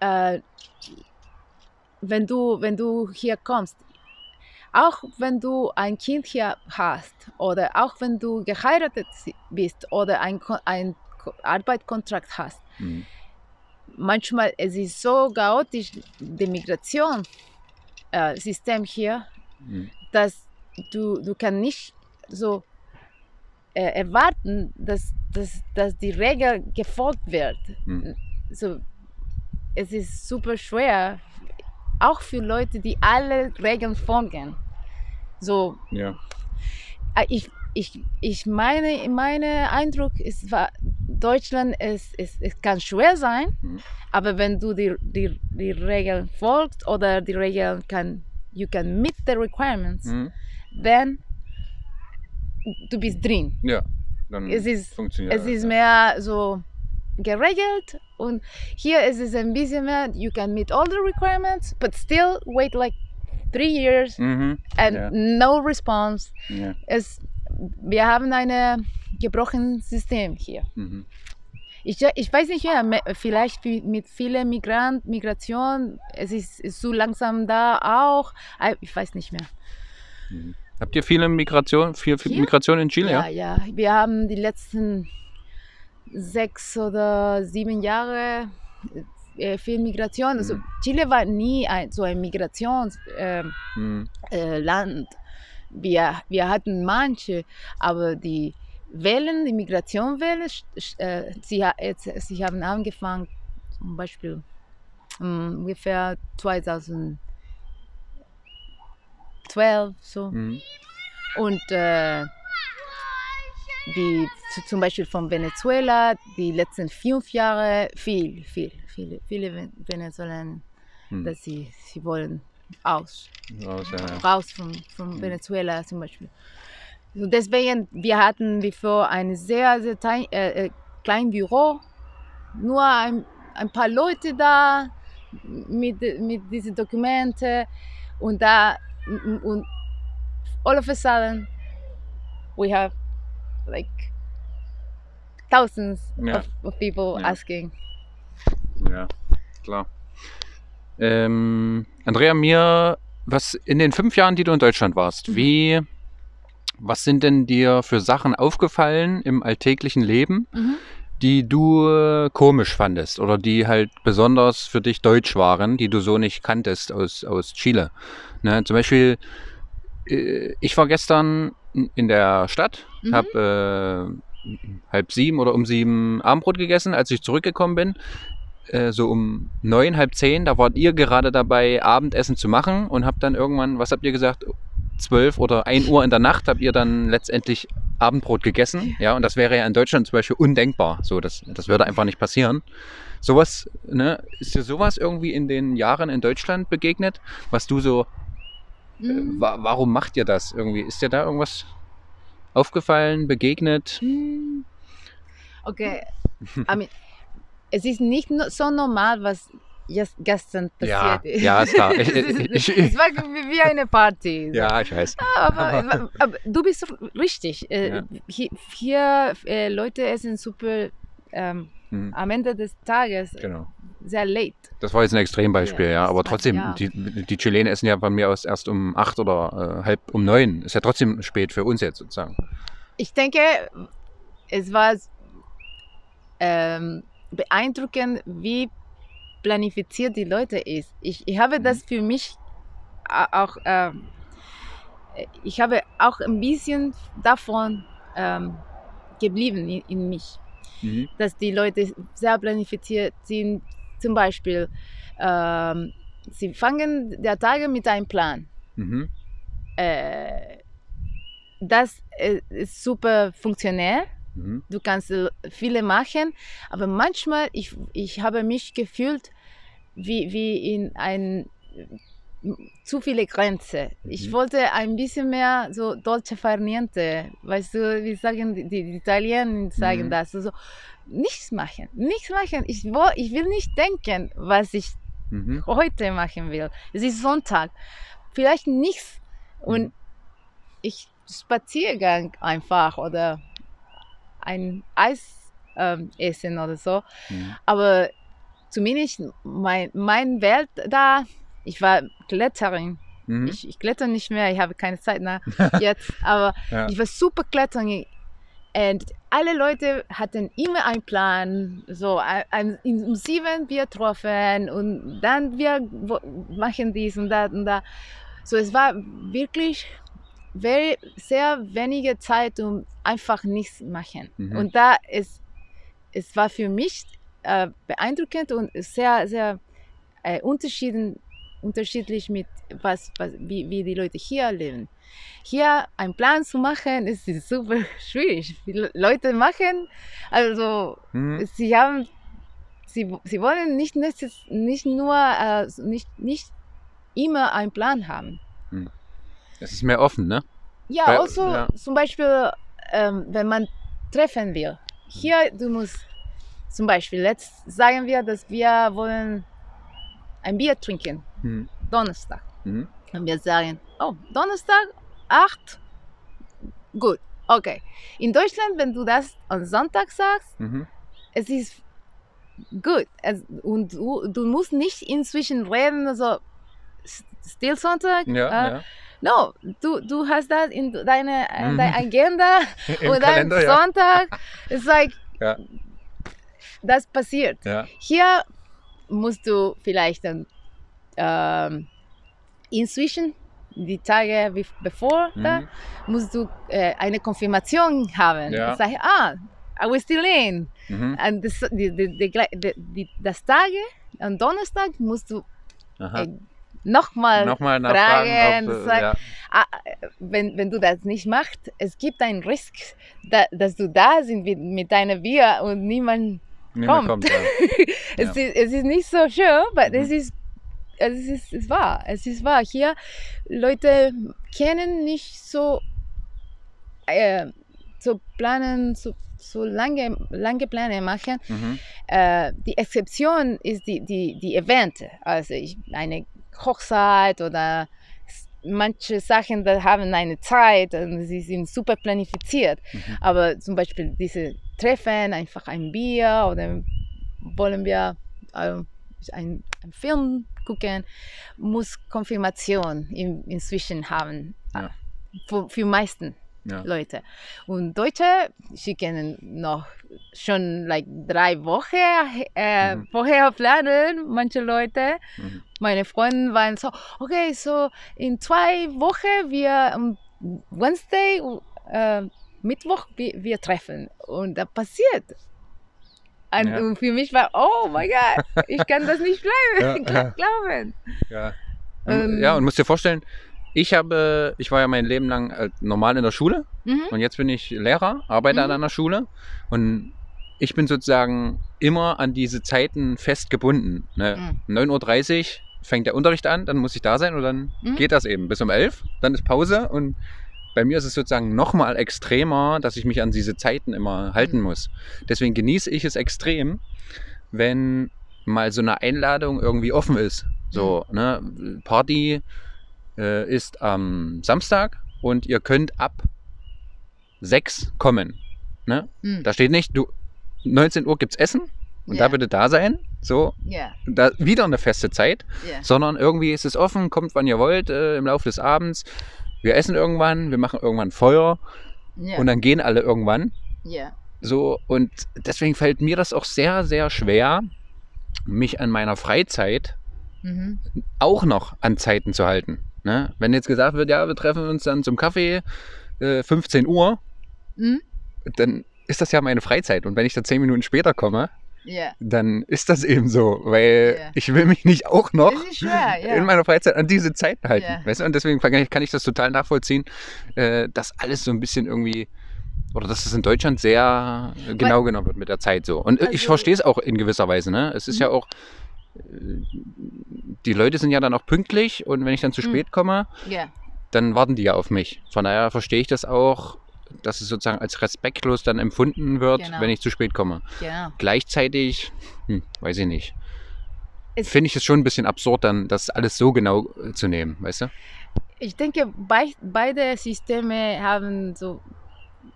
äh, wenn, du, wenn du hier kommst, auch wenn du ein Kind hier hast oder auch wenn du geheiratet bist oder ein, ein Ko- Arbeitskontrakt hast, Mhm. manchmal es ist so chaotisch, das Migrationssystem hier, Mhm. dass du, du kannst nicht so äh, erwarten, dass, dass, dass die Regel gefolgt wird. Mhm. So, es ist super schwer, auch für Leute, die alle Regeln folgen. So, Ja. äh, ich, ich, ich meine, meine Eindruck ist, war, Deutschland ist, ist, es kann schwer sein, Mhm. aber wenn du die, die, die Regeln folgst oder die Regeln kann, you can meet the requirements, Mhm. then du bist drin. Ja, dann Es ist, funktioniert es das, ist ja. mehr so geregelt und hier ist es ein bisschen mehr, you can meet all the requirements, but still wait like three years Mhm. and Ja. no response. Ja. Es, wir haben ein gebrochenes System hier. Mhm. Ich, ich weiß nicht mehr, me- vielleicht mit vielen Migrant, Migration, es ist, ist so langsam da auch. Ah, Ich weiß nicht mehr. Habt ihr viele Migration, viel, viel? Migration in Chile? Ja, ja. Wir haben die letzten sechs oder sieben Jahre äh, viel Migration. Also Mhm. Chile war nie ein, so ein Migrationsland. ähm, Mhm. äh, wir, wir hatten manche, aber die Wellen, die Migrationwelle, äh, sie, sie haben angefangen, zum Beispiel ähm, ungefähr 2012 so. Mhm. Und äh, die zum Beispiel von Venezuela, die letzten fünf Jahre viel, viel, viele, viele Ven- Venezuelaner, Mhm. dass sie, sie wollen aus, Raus, ja, ja. raus von, von Venezuela zum Beispiel. So deswegen, wir hatten bevor ein sehr, sehr tein, äh, äh, kleines Büro, nur ein, ein paar Leute da mit, mit diesen Dokumenten und da und all of a sudden we have like thousands Ja. of, of people Ja. asking. Ja, klar. Ähm, Andrea, mir, was in den fünf Jahren, die du in Deutschland warst, Mhm. wie, was sind denn dir für Sachen aufgefallen im alltäglichen Leben, Mhm. Die du äh, komisch fandest oder die halt besonders für dich deutsch waren, die du so nicht kanntest aus, aus Chile? Ne, zum Beispiel, äh, ich war gestern in der Stadt, Mhm. habe äh, halb sieben oder um sieben Abendbrot gegessen, als ich zurückgekommen bin. Äh, so um neun, halb zehn, da wart ihr gerade dabei, Abendessen zu machen und habt dann irgendwann, was habt ihr gesagt, zwölf oder ein Uhr in der Nacht habt ihr dann letztendlich Abendbrot gegessen. Ja, und das wäre ja in Deutschland zum Beispiel undenkbar. So, das, das würde einfach nicht passieren. Sowas, ne, ist dir sowas irgendwie in den Jahren in Deutschland begegnet, was du so äh, Mhm. wa warum macht ihr das irgendwie? Ist dir da irgendwas aufgefallen, begegnet? Mm. Okay, I mean, es ist nicht so normal, was jes- gestern Ja, passiert ist. ja. Ich- es, ist- ich- es war wie eine Party. so. Ja, ich weiß. Aber, aber du bist richtig. Äh, Ja. Hier, hier äh, Leute essen Suppe ähm, Mhm, am Ende des Tages genau. sehr late. Das war jetzt ein Extrembeispiel, Ja, ja. Aber war- trotzdem, ja. die, die Chilenen essen ja von mir aus erst um acht oder äh, halb um neun. Ist ja trotzdem spät für uns jetzt sozusagen. Ich denke, es war ähm, beeindruckend, wie planifiziert die Leute ist. Ich, ich habe das für mich auch, ähm, ich habe auch ein bisschen davon ähm, geblieben in, in mich, Mhm. dass die Leute sehr planifiziert sind. Zum Beispiel, ähm, sie fangen der Tage mit einem Plan. Mhm. Äh, das äh, ist super funktionell. Mhm. Du kannst äh, viele machen, aber manchmal ich, ich habe mich gefühlt wie, wie in ein zu viele Grenzen. Ich Mhm. wollte ein bisschen mehr so dolce far niente, weißt du, wie sagen die, die Italiener sagen Mhm. das, also nichts machen, nichts machen. Ich, wo, ich will nicht denken, was ich Mhm. heute machen will. Es ist Sonntag. Vielleicht nichts. Und Mhm. ich Spaziergang einfach oder ein Eis ähm, essen oder so. Mhm. Aber zumindest mein, mein Welt da, ich war Kletterin. Mhm. Ich, ich kletter nicht mehr, ich habe keine Zeit mehr jetzt. Aber Ja. ich war super Kletterin. Und alle Leute hatten immer einen Plan. So, ein, um sieben wir treffen und dann wir machen dies und das und da. So, es war wirklich very, sehr wenige Zeit, um einfach nichts zu machen. Mhm. Und da ist, es war für mich äh, beeindruckend und sehr, sehr äh, unterschieden unterschiedlich mit was, was wie, wie die Leute hier leben. Hier einen Plan zu machen, ist super schwierig. Die Le- Leute machen, also Hm. sie haben, sie, sie wollen nicht, nicht nur, äh, nicht, nicht immer einen Plan haben. Es ist mehr offen, ne? Ja, Bei- also ja. zum Beispiel, ähm, wenn man treffen will. Hier, du musst zum Beispiel, letzt sagen wir, dass wir wollen ein Bier trinken, Hm. Donnerstag. Mhm. Und wir sagen, oh, Donnerstag, 8, gut, okay. In Deutschland, wenn du das am Sonntag sagst, Mhm. es ist gut. Es, und du, du musst nicht inzwischen reden, also Still Sonntag. Ja, äh, ja. No, du, du hast das in deine, in deine Agenda und dann ja. Sonntag ist like, Ja. das passiert. ja. Hier musst du vielleicht dann ähm, inzwischen, die Tage wie bevor, da, Mhm. musst du äh, eine Konfirmation haben. Ja. Sag, ah, I was still in. Mhm. Und das, die, die, die, das Tage, am Donnerstag musst du äh, nochmal Nochmal fragen, ob, äh, sag- ja. ah, wenn, wenn du das nicht machst, es gibt einen Risk, da, dass du da sind mit, mit deiner Bier und niemand, Niemand kommt. kommt. ja. es, ist, es ist nicht so schön, aber Mhm. es ist es ist, es wahr, es ist wahr. Hier Leute kennen nicht so äh, so planen, so, so lange, lange Pläne machen. Mhm. Äh, die Exzeption ist die, die, die Evente. Also ich, eine Hochzeit oder manche Sachen da haben eine Zeit und sie sind super planifiziert. Mhm. Aber zum Beispiel diese Treffen, einfach ein Bier oder wollen wir äh, einen, einen Film gucken, muss Konfirmation in, inzwischen haben. Ja. Für, für meisten Ja. Leute. Und Deutsche schicken noch schon like drei Wochen äh, Mhm. vorher planen, manche Leute. Mhm. Meine Freunde waren so, okay, so in zwei Wochen wir am Wednesday, äh, Mittwoch, wir, wir treffen. Und das passiert. Und, Ja. und für mich war, oh mein Gott, ich kann das nicht glauben. Ja, glauben. Ja. Ähm. ja, und musst dir vorstellen, ich habe, ich war ja mein Leben lang äh, normal in der Schule Mhm. und jetzt bin ich Lehrer, arbeite Mhm. an einer Schule und ich bin sozusagen immer an diese Zeiten festgebunden. Ne? 9.30 Uhr fängt der Unterricht an, dann muss ich da sein und dann Mhm. geht das eben bis um 11 dann ist Pause und bei mir ist es sozusagen nochmal extremer, dass ich mich an diese Zeiten immer halten Mhm. muss. Deswegen genieße ich es extrem, wenn mal so eine Einladung irgendwie offen ist. So, Mhm. ne, Party äh, ist am Samstag und ihr könnt ab 6 kommen. Ne? Mhm. Da steht nicht, du 19 Uhr gibt's Essen und Ja. da bitte da sein. So, Ja, da wieder eine feste Zeit, ja. sondern irgendwie ist es offen, kommt wann ihr wollt äh, im Laufe des Abends. Wir essen irgendwann, wir machen irgendwann Feuer und dann gehen alle irgendwann. So, und deswegen fällt mir das auch sehr, sehr schwer, mich an meiner Freizeit Mhm. auch noch an Zeiten zu halten. Ne? Wenn jetzt gesagt wird, ja, wir treffen uns dann zum Kaffee äh, 15 Uhr, Mhm. dann ist das ja meine Freizeit. Und wenn ich da 10 Minuten später komme, Ja. dann ist das eben so, weil Ja. ich will mich nicht auch noch schwer, ja. in meiner Freizeit an diese Zeiten halten. Weißt du? Und deswegen kann ich, das total nachvollziehen, äh, dass alles so ein bisschen irgendwie, oder dass es in Deutschland sehr genau genommen wird mit der Zeit so. Und äh, ich Also- verstehe es auch in gewisser Weise. Ne? Es ist ja Mhm. auch, die Leute sind ja dann auch pünktlich und wenn ich dann zu Mhm. spät komme, Ja. dann warten die ja auf mich. Von daher verstehe ich das auch, dass es sozusagen als respektlos dann empfunden wird, Genau. wenn ich zu spät komme. Genau. Gleichzeitig, hm, weiß ich nicht. Finde ich es schon ein bisschen absurd, dann das alles so genau zu nehmen, weißt du? Ich denke, bei, beide Systeme haben so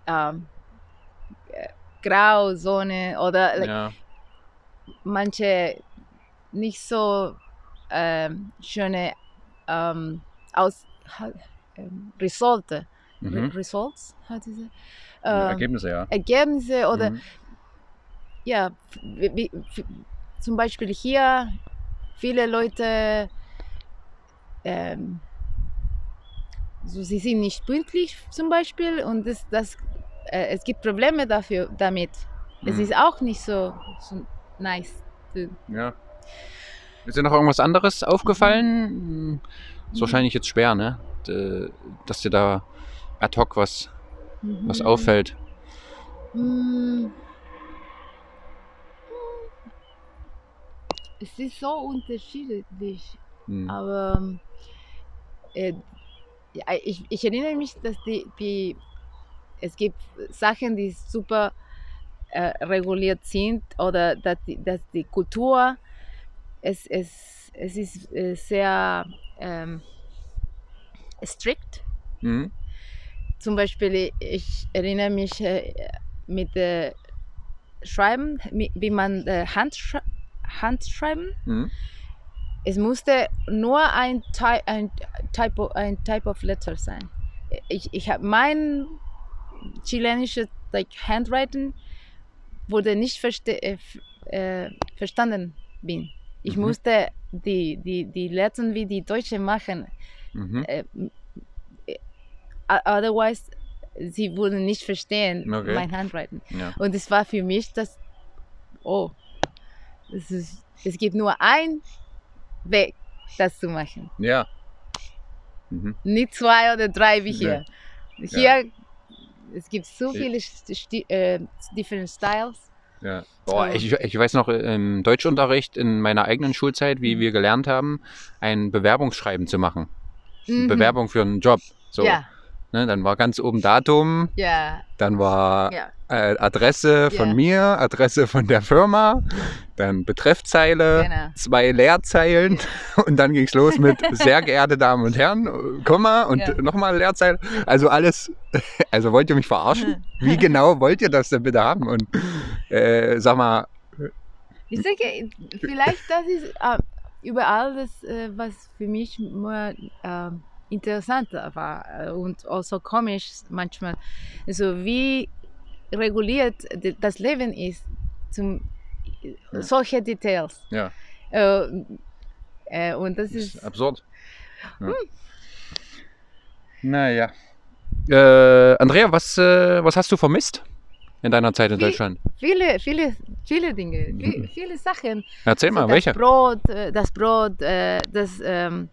ähm, äh, Grauzone oder like, Ja, manche nicht so ähm, schöne ähm, aus, ähm, Resulte. mhm. Results, hat diese, ähm, Ergebnisse, ja. Ergebnisse oder Mhm. ja, wie, wie, zum Beispiel hier viele Leute, ähm, so, sie sind nicht pünktlich zum Beispiel und das, das, äh, es gibt Probleme dafür damit. Es Mhm. ist auch nicht so, so nice. Ja. Ist dir noch irgendwas anderes aufgefallen? Ist wahrscheinlich jetzt schwer, ne? Dass dir da ad hoc was, was Mhm. auffällt. Mm. Es ist so unterschiedlich, Hm. aber äh, ich, ich erinnere mich, dass die, die es gibt Sachen, die super äh, reguliert sind oder dass die, dass die Kultur es, es, es ist äh, sehr ähm, strikt Mhm. zum Beispiel, ich erinnere mich äh, mit äh, Schreiben, wie man äh, Handschre Handschreiben. Mhm. Es musste nur ein, Ty ein, Type, ein Type of Letter sein. Ich, ich habe mein chilenisches like, Handwriting wurde nicht verste äh, verstanden bin. Ich Mhm. musste die, die, die Lettern wie die Deutschen machen Mhm. äh, äh, otherwise sie würden nicht verstehen Okay. mein Handwriting. Ja. Und es war für mich das, oh, es, ist, es gibt nur einen Weg, das zu machen. ja. Mhm. Nicht zwei oder drei wie hier. Hier, es gibt so Ja. viele Sti äh, different Styles. Ja. Boah, ich, ich weiß noch im Deutschunterricht in meiner eigenen Schulzeit, wie Mhm. wir gelernt haben, ein Bewerbungsschreiben zu machen. Mhm. Bewerbung für einen Job. So, Ja, ne, dann war ganz oben Datum, ja, dann war ja. äh, Adresse von Ja. mir, Adresse von der Firma, dann Betreffzeile, Genau. zwei Leerzeilen und dann ging es los mit sehr geehrte Damen und Herren, Komma und nochmal Leerzeilen. Also alles, also wollt ihr mich verarschen? Wie genau wollt ihr das denn bitte haben? Und äh, sag mal, Ich denke, vielleicht das ist äh, überall das, äh, was für mich nur äh, interessant war äh, und auch so komisch manchmal. Also wie reguliert das Leben ist zum Ja. solche Details. ja, Äh, äh, und das ist ist absurd. Ja. Naja. Äh, Andrea, was, äh, was hast du vermisst in deiner Zeit in Viel- Deutschland? viele, viele, viele Dinge, vi- viele Sachen. Erzähl mal, das welche? Brot, äh, das Brot, das ähm,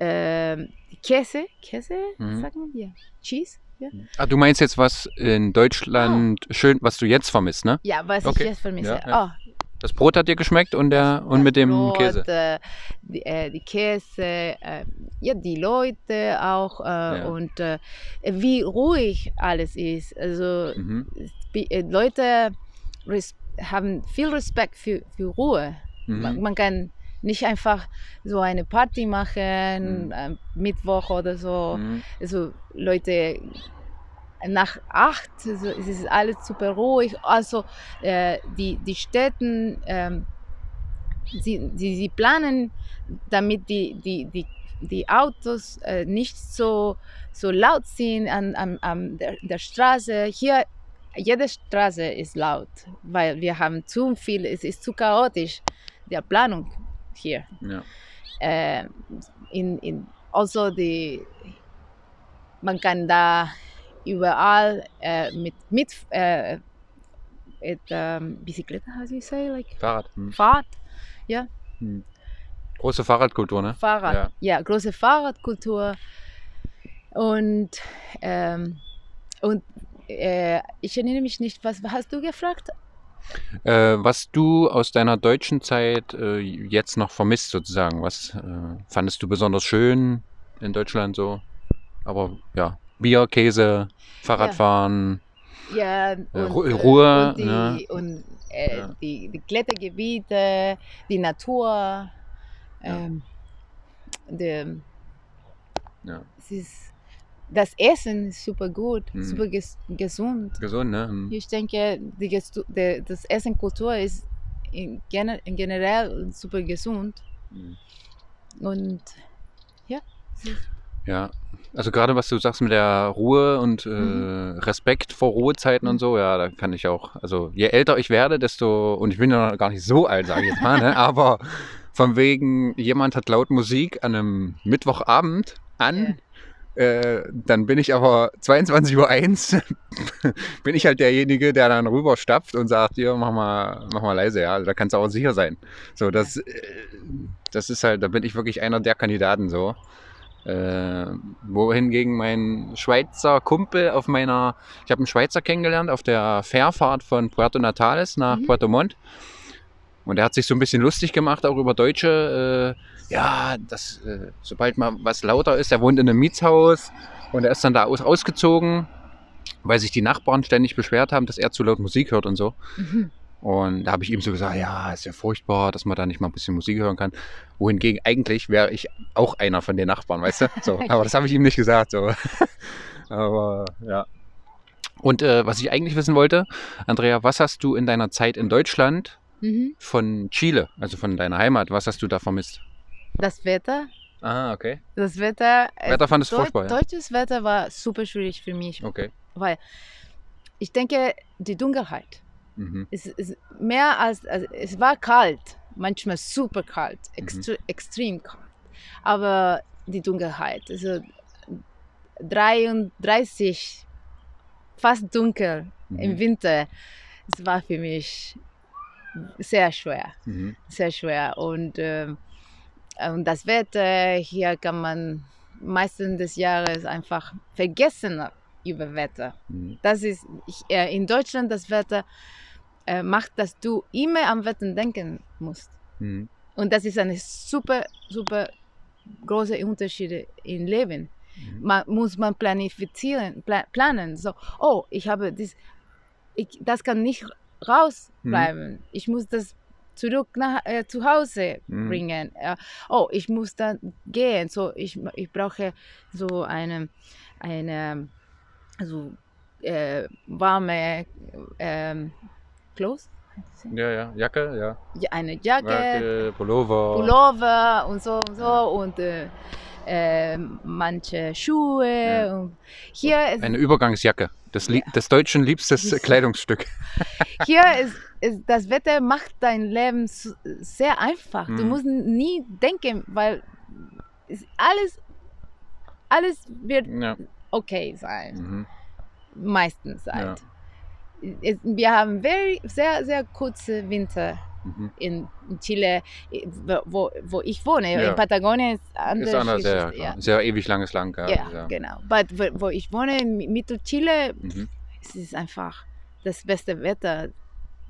ähm, Käse, Käse, Mhm. sagen wir, Cheese, ja. Ah, du meinst jetzt was in Deutschland schön, was du jetzt vermisst, ne? Ja, was Okay. ich jetzt vermisse. Ja, ja. Oh, Das Brot hat dir geschmeckt und der und das mit dem Brot, Käse. Äh, die, äh, die Käse, äh, ja, die Leute auch äh, und äh, wie ruhig alles ist. Also Mhm. äh, Leute haben viel Respekt für, für Ruhe. Man, Mhm. man kann nicht einfach so eine Party machen, Mhm. am Mittwoch oder so. Mhm. Also Leute nach acht, also es ist alles super ruhig. Also äh, die, die Städten, ähm, sie, sie, sie planen, damit die, die, die, die Autos äh, nicht so, so laut sind an, an, an der, der Straße. Hier, jede Straße ist laut, weil wir haben zu viel, es ist zu chaotisch, der Planung hier Ja. äh, in, in, also die, man kann da überall äh, mit, mit äh, mit ähm, Bicicleta, how do you say, like Fahrrad. Mhm. Fahrrad, Mhm. Große Fahrradkultur, ne? Fahrrad, Ja. ja, große Fahrradkultur und ähm, und äh, ich erinnere mich nicht, was hast du gefragt? Äh, was du aus deiner deutschen Zeit äh, jetzt noch vermisst, sozusagen. Was äh, fandest du besonders schön in Deutschland so? Aber ja, Bier, Käse, Fahrradfahren. Ja, und, Ru- äh, Ruhe, und, die, ne? und äh, Ja. die, die Klettergebiete, die Natur. Ähm, der, Ja. es ist, das Essen ist super gut, Mhm. super ges gesund. Gesund, ne? Mhm. Ich denke, die, der, das Essenkultur ist in, gener in generell super gesund. Mhm. Und ja, Ja, also gerade was du sagst mit der Ruhe und äh, Mhm. Respekt vor Ruhezeiten und so, ja, da kann ich auch, also je älter ich werde, desto, und ich bin ja noch gar nicht so alt, sage ich jetzt mal, ne, aber von wegen, jemand hat laut Musik an einem Mittwochabend an Äh, dann bin ich aber 22.01 Uhr, bin ich halt derjenige, der dann rüberstapft und sagt, hier, mach mal, mach mal leise, ja. Also da kannst du auch sicher sein. So, das, äh, das ist halt, da bin ich wirklich einer der Kandidaten so. Äh, wohingegen mein Schweizer Kumpel auf meiner, ich habe einen Schweizer kennengelernt auf der Fährfahrt von Puerto Natales nach Mhm. Puerto Montt. Und er hat sich so ein bisschen lustig gemacht, auch über Deutsche. Äh, ja, das, äh, sobald mal was lauter ist, er wohnt in einem Mietshaus und er ist dann da aus, ausgezogen, weil sich die Nachbarn ständig beschwert haben, dass er zu laut Musik hört und so. Mhm. Und da habe ich ihm so gesagt, ja, ist ja furchtbar, dass man da nicht mal ein bisschen Musik hören kann. Wohingegen eigentlich wäre ich auch einer von den Nachbarn, weißt du? So, aber das habe ich ihm nicht gesagt. So. aber ja. Und äh, was ich eigentlich wissen wollte, Andrea, was hast du in deiner Zeit in Deutschland Mhm. von Chile, also von deiner Heimat, was hast du da vermisst? Das Wetter, Ah, okay. das Wetter. äh, Wetter fandest du Deu- furchtbar, ja? Deutsches Wetter war super schwierig für mich, Okay. weil ich denke, die Dunkelheit Mhm. ist, ist mehr als, also es war kalt, manchmal super kalt, extre extrem kalt, aber die Dunkelheit, also 33, fast dunkel im Mhm. Winter, es war für mich sehr schwer. Mhm. sehr schwer. Und, ähm, und das Wetter, hier kann man meistens des Jahres einfach vergessen über Wetter. Mhm. Das ist äh, in Deutschland das Wetter äh, macht, dass du immer am Wetter denken musst. Mhm. Und das ist eine super, super große Unterschiede im Leben. Mhm. Man muss man planifizieren, pla planen. So, oh, ich habe das, ich, das kann nicht rausbleiben. Ich muss das zurück nach äh, zu Hause Mhm. bringen. Äh, oh, ich muss dann gehen. So, ich, ich brauche so eine, eine also, äh, warme ähm, Clothes, Ja, ja. Jacke, ja. Ja, eine Jacke. Jacke, Pullover. Pullover und so und so und äh, äh, manche Schuhe. Ja. Hier Eine Übergangsjacke. Das, Lie- des Deutschen liebstes du. Kleidungsstück. hier ist, ist das Wetter macht dein Leben sehr einfach. Du Mhm. musst nie denken, weil es alles, alles wird Ja. okay sein. Mhm. Meistens Ja. halt. Wir haben very, sehr, sehr kurze Winter Mhm. in, Chile, wo, wo ich wohne. Ja. In Patagonien ist anders. Ist anders, ja, Geschichte, klar. Sehr ewig langes Land. Ja, Ja, ja. genau. Aber wo, wo ich wohne, in Mittel-Chile, Mhm. es ist einfach das beste Wetter,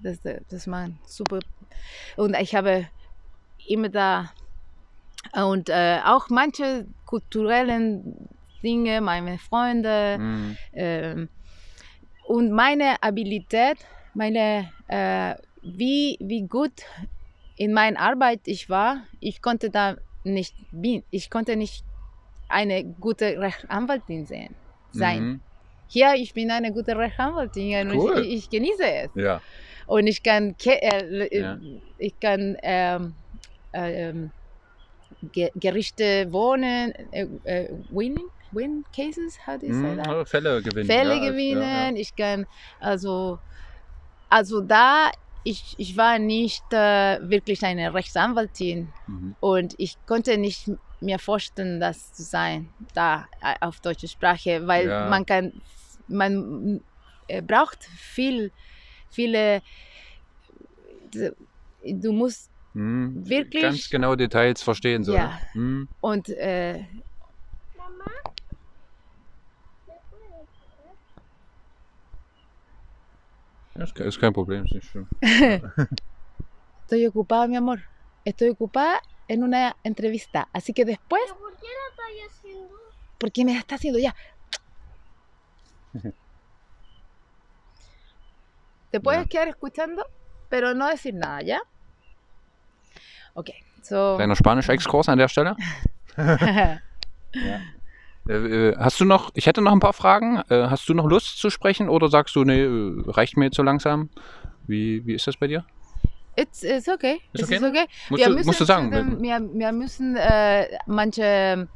das, das man super. Und ich habe immer da und äh, auch manche kulturellen Dinge, meine Freunde Mhm. ähm, und meine Abilität, meine äh, wie, wie gut in meiner Arbeit ich war, ich konnte da nicht bin, ich konnte nicht eine gute Rechtsanwältin sehen, sein. Mhm. Hier, ich bin eine gute Rechtsanwältin und Cool. ich, ich genieße es. Ja. Und ich kann, ke- äh, Ja. ich kann ähm, ähm, Ge Gerichte wohnen, äh, äh, winning, win cases, how do you say Mhm. that? Fälle gewinnen. Fälle ja, gewinnen, ich kann, also, also da, ich, ich war nicht äh, wirklich eine Rechtsanwältin Ja. Mhm. und ich konnte nicht mir vorstellen, das zu sein, da äh, auf deutsche Sprache, weil Ja. man kann, man äh, braucht viel, viele, du musst Mhm. Wirklich? Ganz genau Details verstehen. So, Ja. ne? Mhm. und äh, Ke- ist kein Problem, ist nicht schlimm. estoy ocupada, mi amor, estoy ocupada en una entrevista, así que después, ¿Pero por qué la estás haciendo? ¿por qué me está haciendo ya? Te puedes Ya. quedar escuchando, pero no decir nada, ¿ya? Ok, so. Kleiner Spanisch-Exkurs an der Stelle. Äh, hast du noch, ich hätte noch ein paar Fragen. Äh, hast du noch Lust zu sprechen oder sagst du, nee, äh, reicht mir jetzt so langsam? Wie, wie ist das bei dir? It's, it's okay. Ist es okay? ist okay. Musst, du, musst du sagen. wir, wir müssen äh, manche,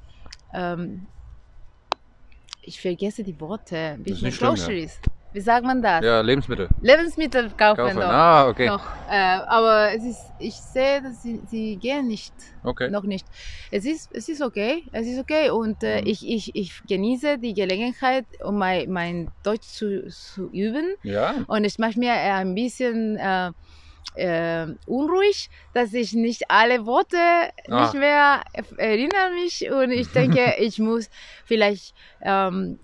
ähm, ich vergesse die Worte, Business nicht schlimm, ja. Wie sagt man das? Ja, Lebensmittel. Lebensmittel kaufen, Kaufen. noch. Ah, okay. noch. Äh, aber es ist, ich sehe, dass sie, sie gehen nicht, Okay. noch nicht. Es ist, es ist okay, es ist okay und äh, Mhm. ich, ich, ich genieße die Gelegenheit, um mein, mein Deutsch zu, zu üben. Ja. Und es macht mir äh, ein bisschen äh, äh, unruhig, dass ich nicht alle Worte Ah. nicht mehr erinnere mich und ich denke, ich muss vielleicht ähm,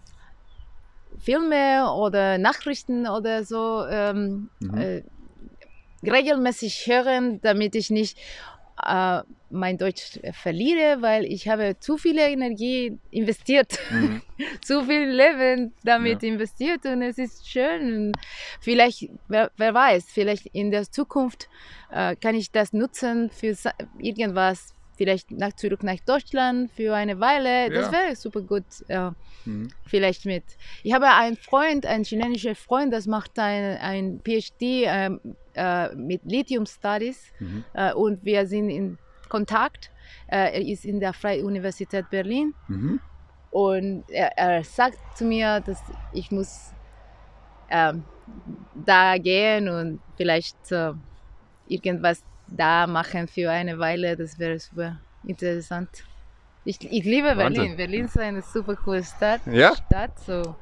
Filme oder Nachrichten oder so ähm, Mhm. äh, regelmäßig hören, damit ich nicht äh, mein Deutsch verliere, weil ich habe zu viel Energie investiert Mhm. zu viel Leben damit investiert und es ist schön. Vielleicht, wer, wer weiß, vielleicht in der Zukunft äh, kann ich das nutzen für irgendwas, vielleicht nach, zurück nach Deutschland für eine Weile. Das Ja. wäre super gut. Äh, Mhm. vielleicht mit. Ich habe einen Freund, einen chilenischen Freund, das macht ein, ein PhD ähm, äh, mit Lithium Studies Mhm. äh, und wir sind in Kontakt. Äh, er ist in der Freie Universität Berlin Mhm. und er, er sagt zu mir, dass ich muss ähm, da gehen und vielleicht äh, irgendwas da machen für eine Weile. Das wäre super interessant. Ich, ich liebe Wahnsinn. Berlin. Berlin ist eine super coole Stadt. Ja? Stadt so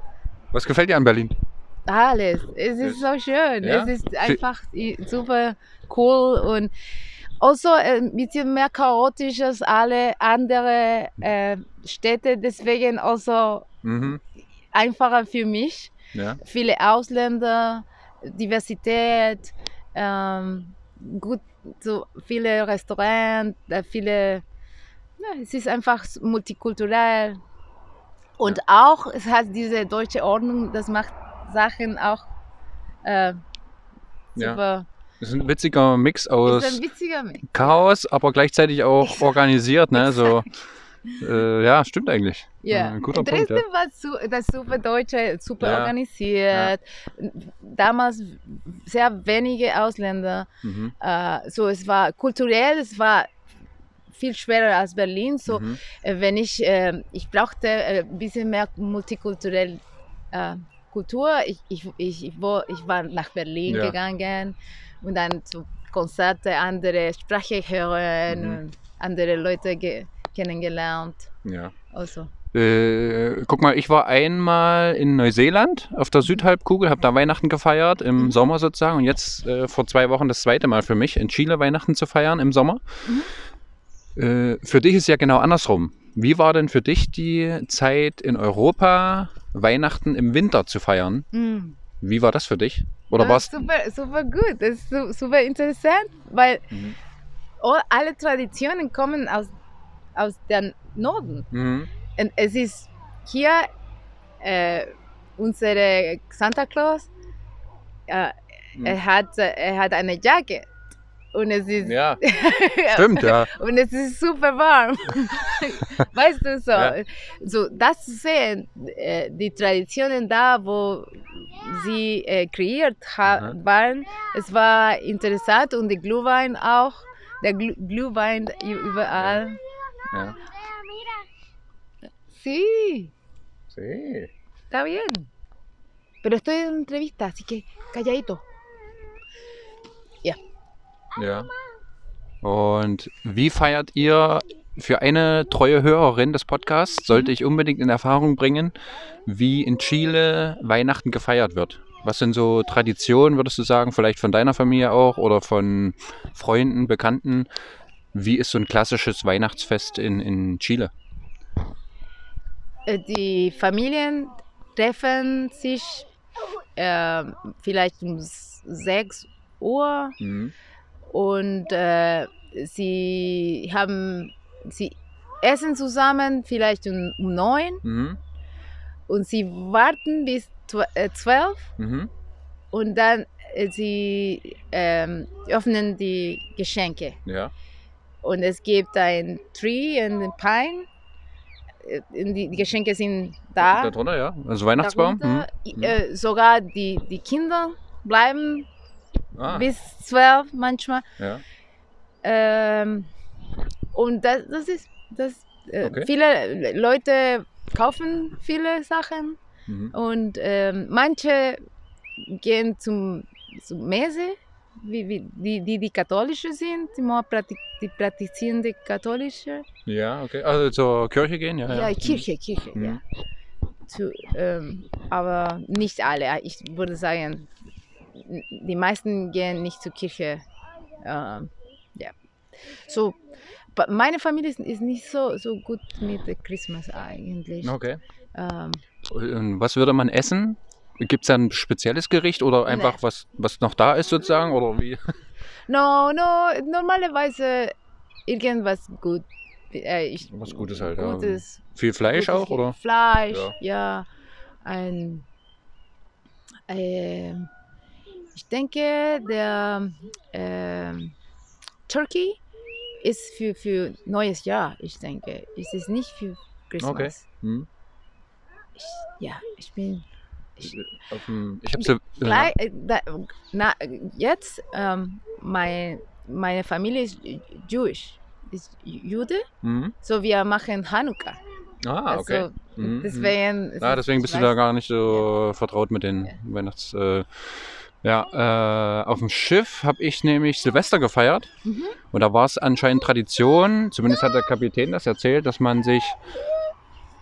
Was gefällt dir an Berlin? alles. Es ist so schön. Ja? Es ist einfach super cool und also ein bisschen mehr chaotisch als alle anderen äh, Städte. Deswegen also Mhm. einfacher für mich. Ja. Viele Ausländer, Diversität, ähm, gut, so viele Restaurants, äh, viele. Ja, es ist einfach multikulturell. Und auch, es hat diese deutsche Ordnung, das macht Sachen auch äh, Ja. super. Das ist ein witziger Mix aus witziger Mensch. Chaos, aber gleichzeitig auch organisiert, ne? So, äh, ja, stimmt eigentlich. Ja, Ein guter Dresden Punkt, ja. war su das super Deutsche, super Ja, organisiert. Damals sehr wenige Ausländer. Mhm. Äh, so, es war kulturell, es war viel schwerer als Berlin. So, Mhm. äh, wenn ich, äh, ich brauchte äh, ein bisschen mehr multikulturell äh, Kultur. Ich, ich, ich, ich, war nach Berlin Ja. gegangen und dann zu Konzerte, andere Sprache hören Mhm. und andere Leute ge kennengelernt. Ja. Also. Äh, guck mal, ich war einmal in Neuseeland auf der Südhalbkugel, habe da Weihnachten gefeiert, im Mhm. Sommer sozusagen. Und jetzt äh, vor zwei Wochen das zweite Mal für mich, in Chile Weihnachten zu feiern im Sommer. Äh, für dich ist ja genau andersrum. Wie war denn für dich die Zeit in Europa, Weihnachten im Winter zu feiern? Mm. Wie war das für dich? Oder Ah, warst super, super gut, das ist su- super interessant, weil Mhm. all, alle Traditionen kommen aus, aus dem Norden. Und es ist hier äh, unsere Santa Claus, äh, Mhm. er, hat, er hat eine Jacke und es ist, Ja, stimmt, ja. und es ist super warm. weißt du so? Ja. So das zu sehen, äh, die Traditionen da, wo sie äh, kreiert Mhm. waren, es war interessant und der Glühwein auch, der Glüh Glühwein überall. ja. Sí, Sí. está bien. Pero estoy en una entrevista, así que calladito. Ja. Und wie feiert ihr für eine treue Hörerin des Podcasts, sollte ich unbedingt in Erfahrung bringen, wie in Chile Weihnachten gefeiert wird? Was sind so Traditionen, würdest du sagen, vielleicht von deiner Familie auch oder von Freunden, Bekannten? Wie ist so ein klassisches Weihnachtsfest in, in Chile? Äh, Die Familien treffen sich äh, vielleicht um s- 6 Uhr Mhm. und äh, sie haben, sie essen zusammen vielleicht um, um 9 Mhm. und sie warten bis tw- äh, 12 Mhm. und dann äh, sie ähm, öffnen die Geschenke. Ja. Und es gibt ein Tree und ein Pine. Äh, Die, Geschenke sind da. Darunter, ja. Also Weihnachtsbaum. Mhm. äh, sogar die, die Kinder bleiben Ah, bis zwölf manchmal. ja. Ähm, und das, das ist das. Äh, Okay. Viele Leute kaufen viele Sachen Mhm. und ähm, manche gehen zum, zum Messe, wie, wie, die, die, die katholische sind, die, more praktik, die praktizierende katholische. Ja, okay. Also zur Kirche gehen, ja. Ja, ja. Kirche, Kirche, Mhm. ja. Zu, ähm, aber nicht alle. Ich würde sagen, die meisten gehen nicht zur Kirche. Ähm, ja. So, meine Familie ist, ist nicht so, so gut mit Christmas eigentlich. Okay. Ähm, Und was würde man essen? Gibt es da ein spezielles Gericht oder einfach Nee. was, was noch da ist sozusagen? Oder wie? no, no, normalerweise irgendwas gut. Äh, ich, Was Gutes halt, ja. Gutes, Viel Fleisch gutes auch? Oder? Fleisch, Ja. ja. Ein, ähm, ich denke, der ähm, Turkey ist für, für neues Jahr, ich denke. Es ist nicht für Christmas. Okay. Hm. Ich, ja, ich bin ich, dem, ich habe sie. gleich, äh, da, na, jetzt, ähm, mein, meine Familie ist Jewish, ist Jude, Hm. so wir machen Hanukkah. Ah, okay. Also, Mhm, deswegen. es Ja, deswegen bist du da gar nicht so vertraut mit den Weihnachts. Äh, ja, äh, auf dem Schiff habe ich nämlich Silvester gefeiert Mhm. und da war es anscheinend Tradition, zumindest hat der Kapitän das erzählt, dass man sich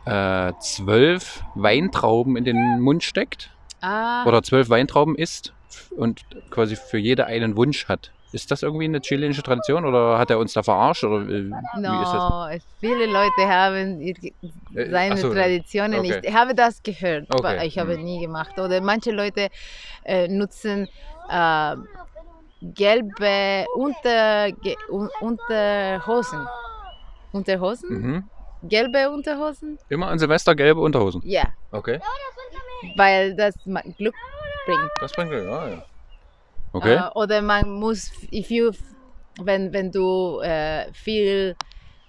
äh, zwölf Weintrauben in den Mund steckt Ah, oder zwölf Weintrauben isst und quasi für jede einen Wunsch hat. Ist das irgendwie eine chilenische Tradition oder hat er uns da verarscht oder äh, wie ist das? no, viele Leute haben Äh, seine so, Traditionen okay. nicht. Ich habe das gehört, aber Okay, ich habe mhm. nie gemacht. Oder manche Leute äh, nutzen äh, gelbe Unter, Unterhosen. Unterhosen? Mhm. Gelbe Unterhosen? Immer an Silvester gelbe Unterhosen. Ja, Okay. weil das Glück bringt. Das bringt Glück, ah, ja. Okay. Äh, oder man muss, if you, wenn, wenn du äh, viel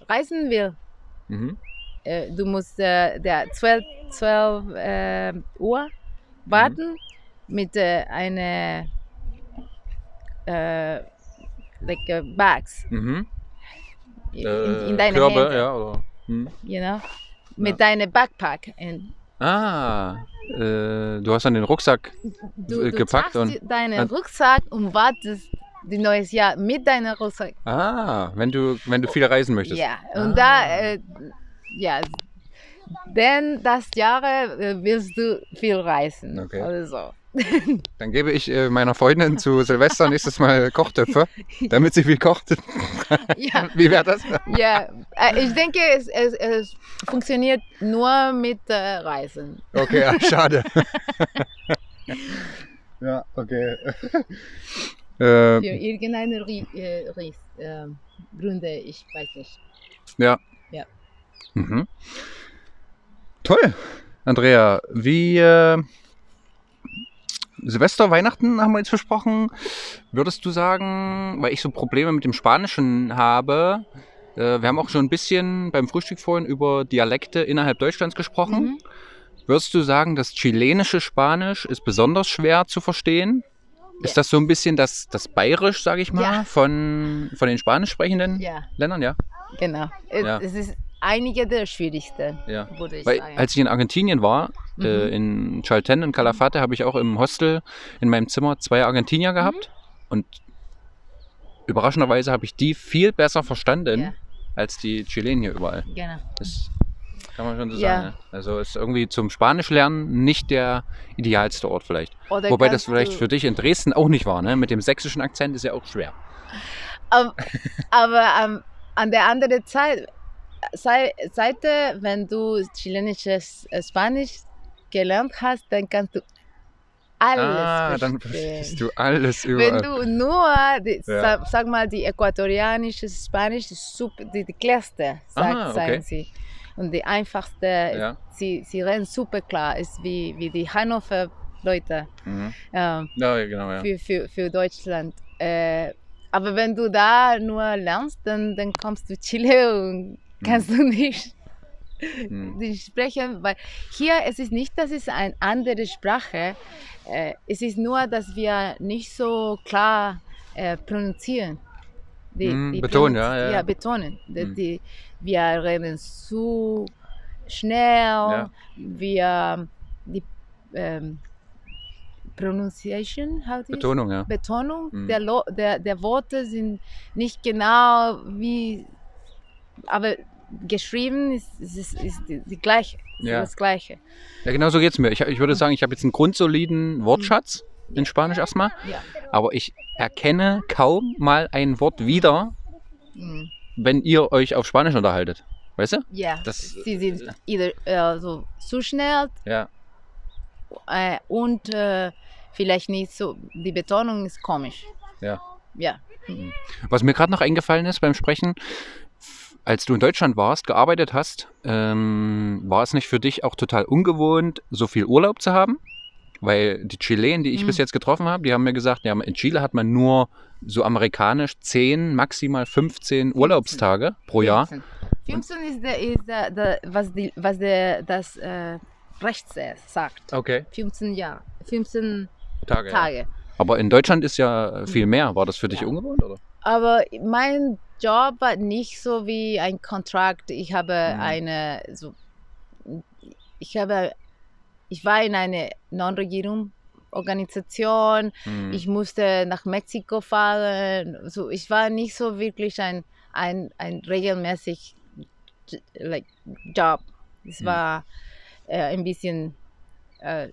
reisen willst, Mhm. äh, du musst äh, der 12, 12 äh, Uhr warten mit äh, einer äh, like bags Mhm. in, Äh, in deine Körbe, Hände, ja, oder? Hm. you know, mit deinem Backpack. Und Ah, äh, du hast dann den Rucksack. du, du gepackt tragst und- deinen Rucksack und wartest die neues Jahr mit deinem Rucksack. Ah, wenn du, wenn du viel reisen möchtest. Ja, und Ah. da, äh, ja, denn das Jahr äh, willst du viel reisen Okay. oder so. Dann gebe ich äh, meiner Freundin zu Silvester nächstes Mal Kochtöpfe, damit sie viel kocht. Ja, Wie wäre das? ja. Äh, ich denke, es, es, es funktioniert nur mit äh, Reisen. Okay, ja, schade. ja, okay. Für irgendeine Rie äh, Ries, äh, Gründe, ich weiß nicht. mhm. Toll. Andrea, wie äh, Silvester, Weihnachten haben wir jetzt besprochen. Würdest du sagen, weil ich so Probleme mit dem Spanischen habe, äh, wir haben auch schon ein bisschen beim Frühstück vorhin über Dialekte innerhalb Deutschlands gesprochen. Mhm. Würdest du sagen, das chilenische Spanisch ist besonders schwer zu verstehen? Ist das so ein bisschen das, das Bayerisch, sage ich mal, Ja. von, von den spanisch sprechenden Ja, Ländern? Ja. genau. Es, Ja. es ist einige der schwierigsten, ja. würde ich Weil sagen. als ich in Argentinien war, Mhm. äh, in Chalten in Calafate, habe ich auch im Hostel in meinem Zimmer zwei Argentinier gehabt. Und überraschenderweise habe ich die viel besser verstanden Ja. als die Chilenen hier überall. genau. Das kann man schon so Ja. sagen. Ne? Also ist irgendwie zum Spanisch lernen nicht der idealste Ort vielleicht. Oder Wobei das vielleicht für dich in Dresden auch nicht war, ne? Mit dem sächsischen Akzent ist ja auch schwer. Aber, aber ähm, an der anderen Zeit, Seite, wenn du chilenisches äh, Spanisch gelernt hast, dann kannst du alles ah, dann verstehen. verstehst du alles Wenn überall. du nur, die, Ja. sag, sag mal, die äquatorianische Spanisch ist super, die, die klärste, sagt, Ah, okay. sagen sie. Und die einfachste, Ja. sie, sie reden super klar, ist wie, wie die Hannover Leute Mhm. ähm, Ja, genau, ja. für, für, für Deutschland. Äh, aber wenn du da nur lernst, dann, dann kommst du Chile und kannst du nicht, nicht sprechen, weil hier es ist nicht, dass es eine andere Sprache, äh, es ist nur, dass wir nicht so klar äh, pronuncieren. Die, Mhm, betonen, ja, ja, ja. betonen. Die, Mhm. die, wir reden zu schnell, Ja. wir die, ähm, Pronunciation, is? Betonung, ja. Betonung Mhm. der, der, der Worte sind nicht genau wie, aber geschrieben ist, ist, ist, die, die gleiche, Ja. das gleiche. Ja, genau so geht es mir. Ich, ich würde sagen, ich habe jetzt einen grundsoliden Wortschatz in Spanisch erstmal, Ja. aber ich erkenne kaum mal ein Wort wieder, Mhm. wenn ihr euch auf Spanisch unterhaltet. Weißt du? Ja, Das- sie sind äh, so zu schnell Ja. äh, und äh, vielleicht nicht so, die Betonung ist komisch. Ja. Ja. Was mir gerade noch eingefallen ist beim Sprechen, als du in Deutschland warst, gearbeitet hast, ähm, war es nicht für dich auch total ungewohnt, so viel Urlaub zu haben? Weil die Chilenen, die ich Mhm. bis jetzt getroffen habe, die haben mir gesagt, ja, in Chile hat man nur so amerikanisch 10, maximal 15 Urlaubstage pro Jahr. 15. 15 ist, der, ist der, der, was, die, was der, das äh, Recht sagt. Okay. 15 Jahre, 15 Tage. Ja. Tage. Aber in Deutschland ist ja viel mehr. War das für dich Ja. ungewohnt? Oder? Aber mein Job war nicht so wie ein Kontrakt. Ich habe Mhm. eine, so, ich habe, ich war in einer Non-Regierung-Organisation. Hm. Ich musste nach Mexiko fahren. So, ich war nicht so wirklich ein, ein, ein regelmäßig like, Job. Es Mhm. war äh, ein bisschen, äh,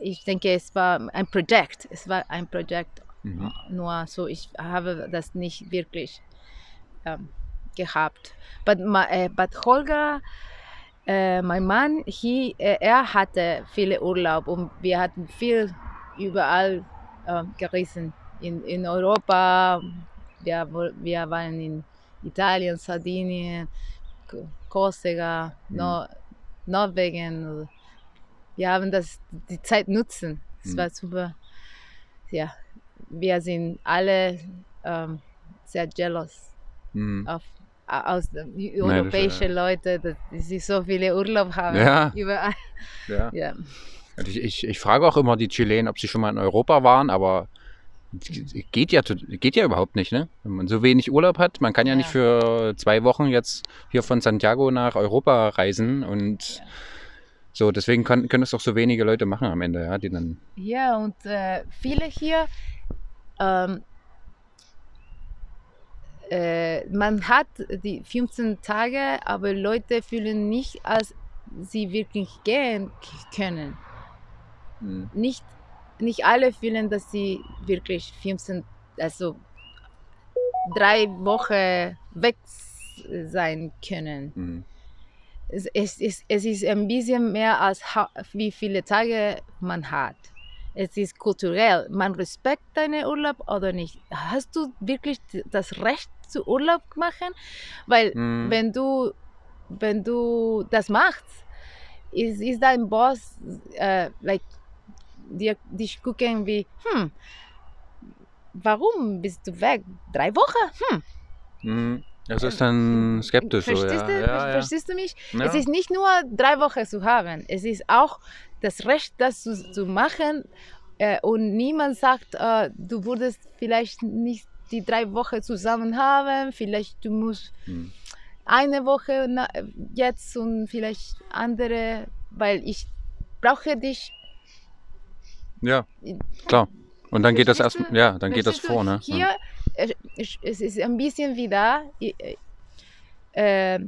ich denke, es war ein Projekt. Es war ein Projekt Mhm. nur so. Ich habe das nicht wirklich ähm, gehabt. But, my, äh, but Holger, äh, mein Mann, he, äh, er hatte viele Urlaub und wir hatten viel überall äh, gerissen. In, in Europa, wir, wir waren in Italien, Sardinien, Korsika, Mhm. Nor Norwegen. Wir haben das, die Zeit nutzen. Es Mhm. war super. Ja, wir sind alle ähm, sehr jealous Mhm. auf, aus den ja. europäischen Leuten, dass sie so viele Urlaub haben. Ja. Überall. Ja. Ja. Ich, ich, ich frage auch immer die Chilenen, ob sie schon mal in Europa waren, aber geht ja, geht ja überhaupt nicht, ne? Wenn man so wenig Urlaub hat, man kann ja, Ja. nicht für zwei Wochen jetzt hier von Santiago nach Europa reisen und Ja. so, deswegen kann, können es doch so wenige Leute machen am Ende, ja, die dann. Ja, und äh, viele hier, ähm, äh, man hat die 15 Tage, aber Leute fühlen nicht, als sie wirklich gehen können. Mhm. Nicht, nicht alle fühlen, dass sie wirklich 15, also drei Wochen weg sein können. Mhm. es, es, ist, es ist ein bisschen mehr als wie viele Tage man hat. Es ist kulturell. Man respektiert deinen Urlaub oder nicht. Hast du wirklich das Recht zu Urlaub machen? Weil Mhm. wenn du wenn du das machst, ist, ist dein Boss äh, like, dir, dich gucken wie, hm, warum bist du weg? Drei Wochen? Hm. Mhm. Das ist dann skeptisch. So, Verstehst, ja. du, Ja, ja. verstehst du mich? Ja. Es ist nicht nur drei Wochen zu haben, es ist auch das Recht, das zu, zu machen. Äh, und niemand sagt, äh, du würdest vielleicht nicht die drei Wochen zusammen haben, vielleicht du musst Mhm. eine Woche jetzt und vielleicht andere, weil ich brauche dich. ja, klar. Und dann geht das erst, Verstehst du? ja, dann geht das Verstehst vor, ne? Hier, äh, es ist ein bisschen wie da, äh,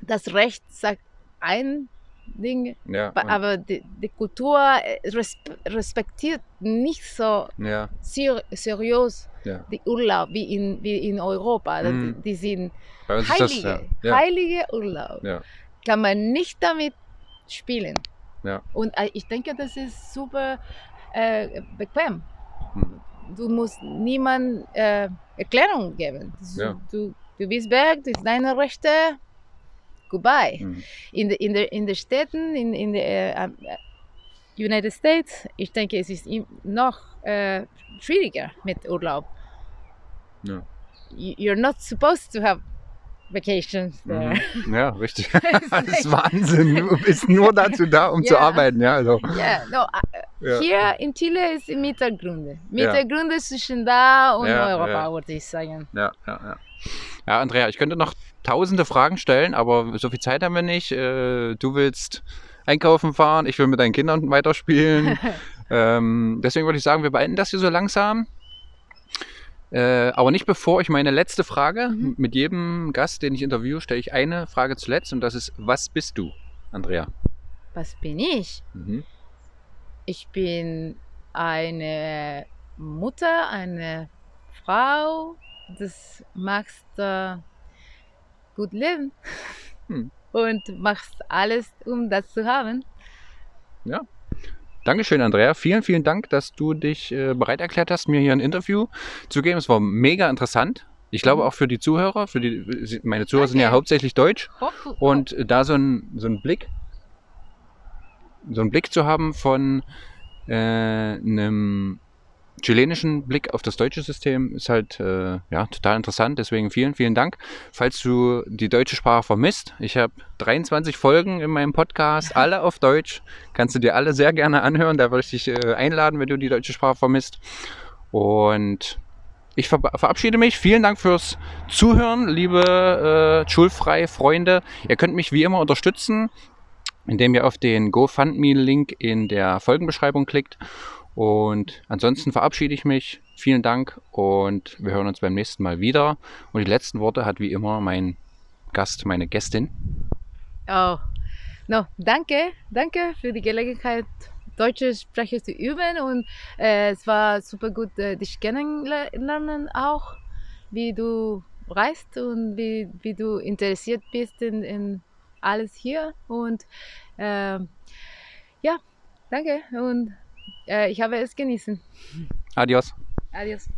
das Recht sagt ein Ding, Ja, Aber die, die Kultur äh, resp respektiert nicht so ja, ser seriös ja. die Urlaub wie in, wie in Europa. Mhm. Die, die sind heilige, das, ja. Heilige Urlaub. Kann man nicht damit spielen. Und äh, ich denke, das ist super äh, bequem. Mhm. Du musst niemand äh, Erklärung geben. Ja. Du, du bist weg, das ist deine Rechte. Goodbye Mhm. in den in der, in der Städten, in, in den äh, äh, United States, ich denke, es ist noch äh, schwieriger mit Urlaub. Ja. You- You're not supposed to have vacations there. Mhm. Ja, richtig. das ist Wahnsinn. Du bist nur dazu da, um zu Ja. arbeiten, ja. Also, Yeah, no, äh, ja. hier in Chile ist Mittelgründe. Mittelgründe zwischen da und Ja, Europa, ja. würde ich sagen. Ja, ja, ja. Ja, Andrea, ich könnte noch tausende Fragen stellen, aber so viel Zeit haben wir nicht. Äh, Du willst einkaufen fahren, ich will mit deinen Kindern weiterspielen. ähm, deswegen würde ich sagen, wir beenden das hier so langsam. Äh, aber nicht bevor ich meine letzte Frage, Mhm. mit jedem Gast, den ich interviewe, stelle ich eine Frage zuletzt und das ist, was bist du, Andrea? Was bin ich? Mhm. Ich bin eine Mutter, eine Frau, das machst äh, gut leben Hm. und machst alles, um das zu haben. Dankeschön, Andrea. Vielen, vielen Dank, dass du dich äh, bereit erklärt hast, mir hier ein Interview zu geben. Es war mega interessant. Ich glaube Mhm. auch für die Zuhörer, für die, meine Zuhörer sind ja hauptsächlich deutsch Hoff- und da so ein, so ein Blick, so einen Blick zu haben von äh, einem chilenischen Blick auf das deutsche System ist halt äh, ja, total interessant. Deswegen vielen, vielen Dank. Falls du die deutsche Sprache vermisst, ich habe 23 Folgen in meinem Podcast, alle auf Deutsch. Kannst du dir alle sehr gerne anhören. Da würde ich dich äh, einladen, wenn du die deutsche Sprache vermisst. Und ich ver verabschiede mich. Vielen Dank fürs Zuhören, liebe äh, schulfreie Freunde. Ihr könnt mich wie immer unterstützen, indem ihr auf den GoFundMe-Link in der Folgenbeschreibung klickt. Und ansonsten verabschiede ich mich. Vielen Dank und wir hören uns beim nächsten Mal wieder. Und die letzten Worte hat wie immer mein Gast, meine Gästin. Oh, no, danke, danke für die Gelegenheit, deutsche Sprache zu üben und äh, es war super gut, äh, dich kennenlernen auch, wie du reist und wie, wie du interessiert bist in, in alles hier und ähm, ja, danke und äh, ich habe es genießen. Adios. Adios.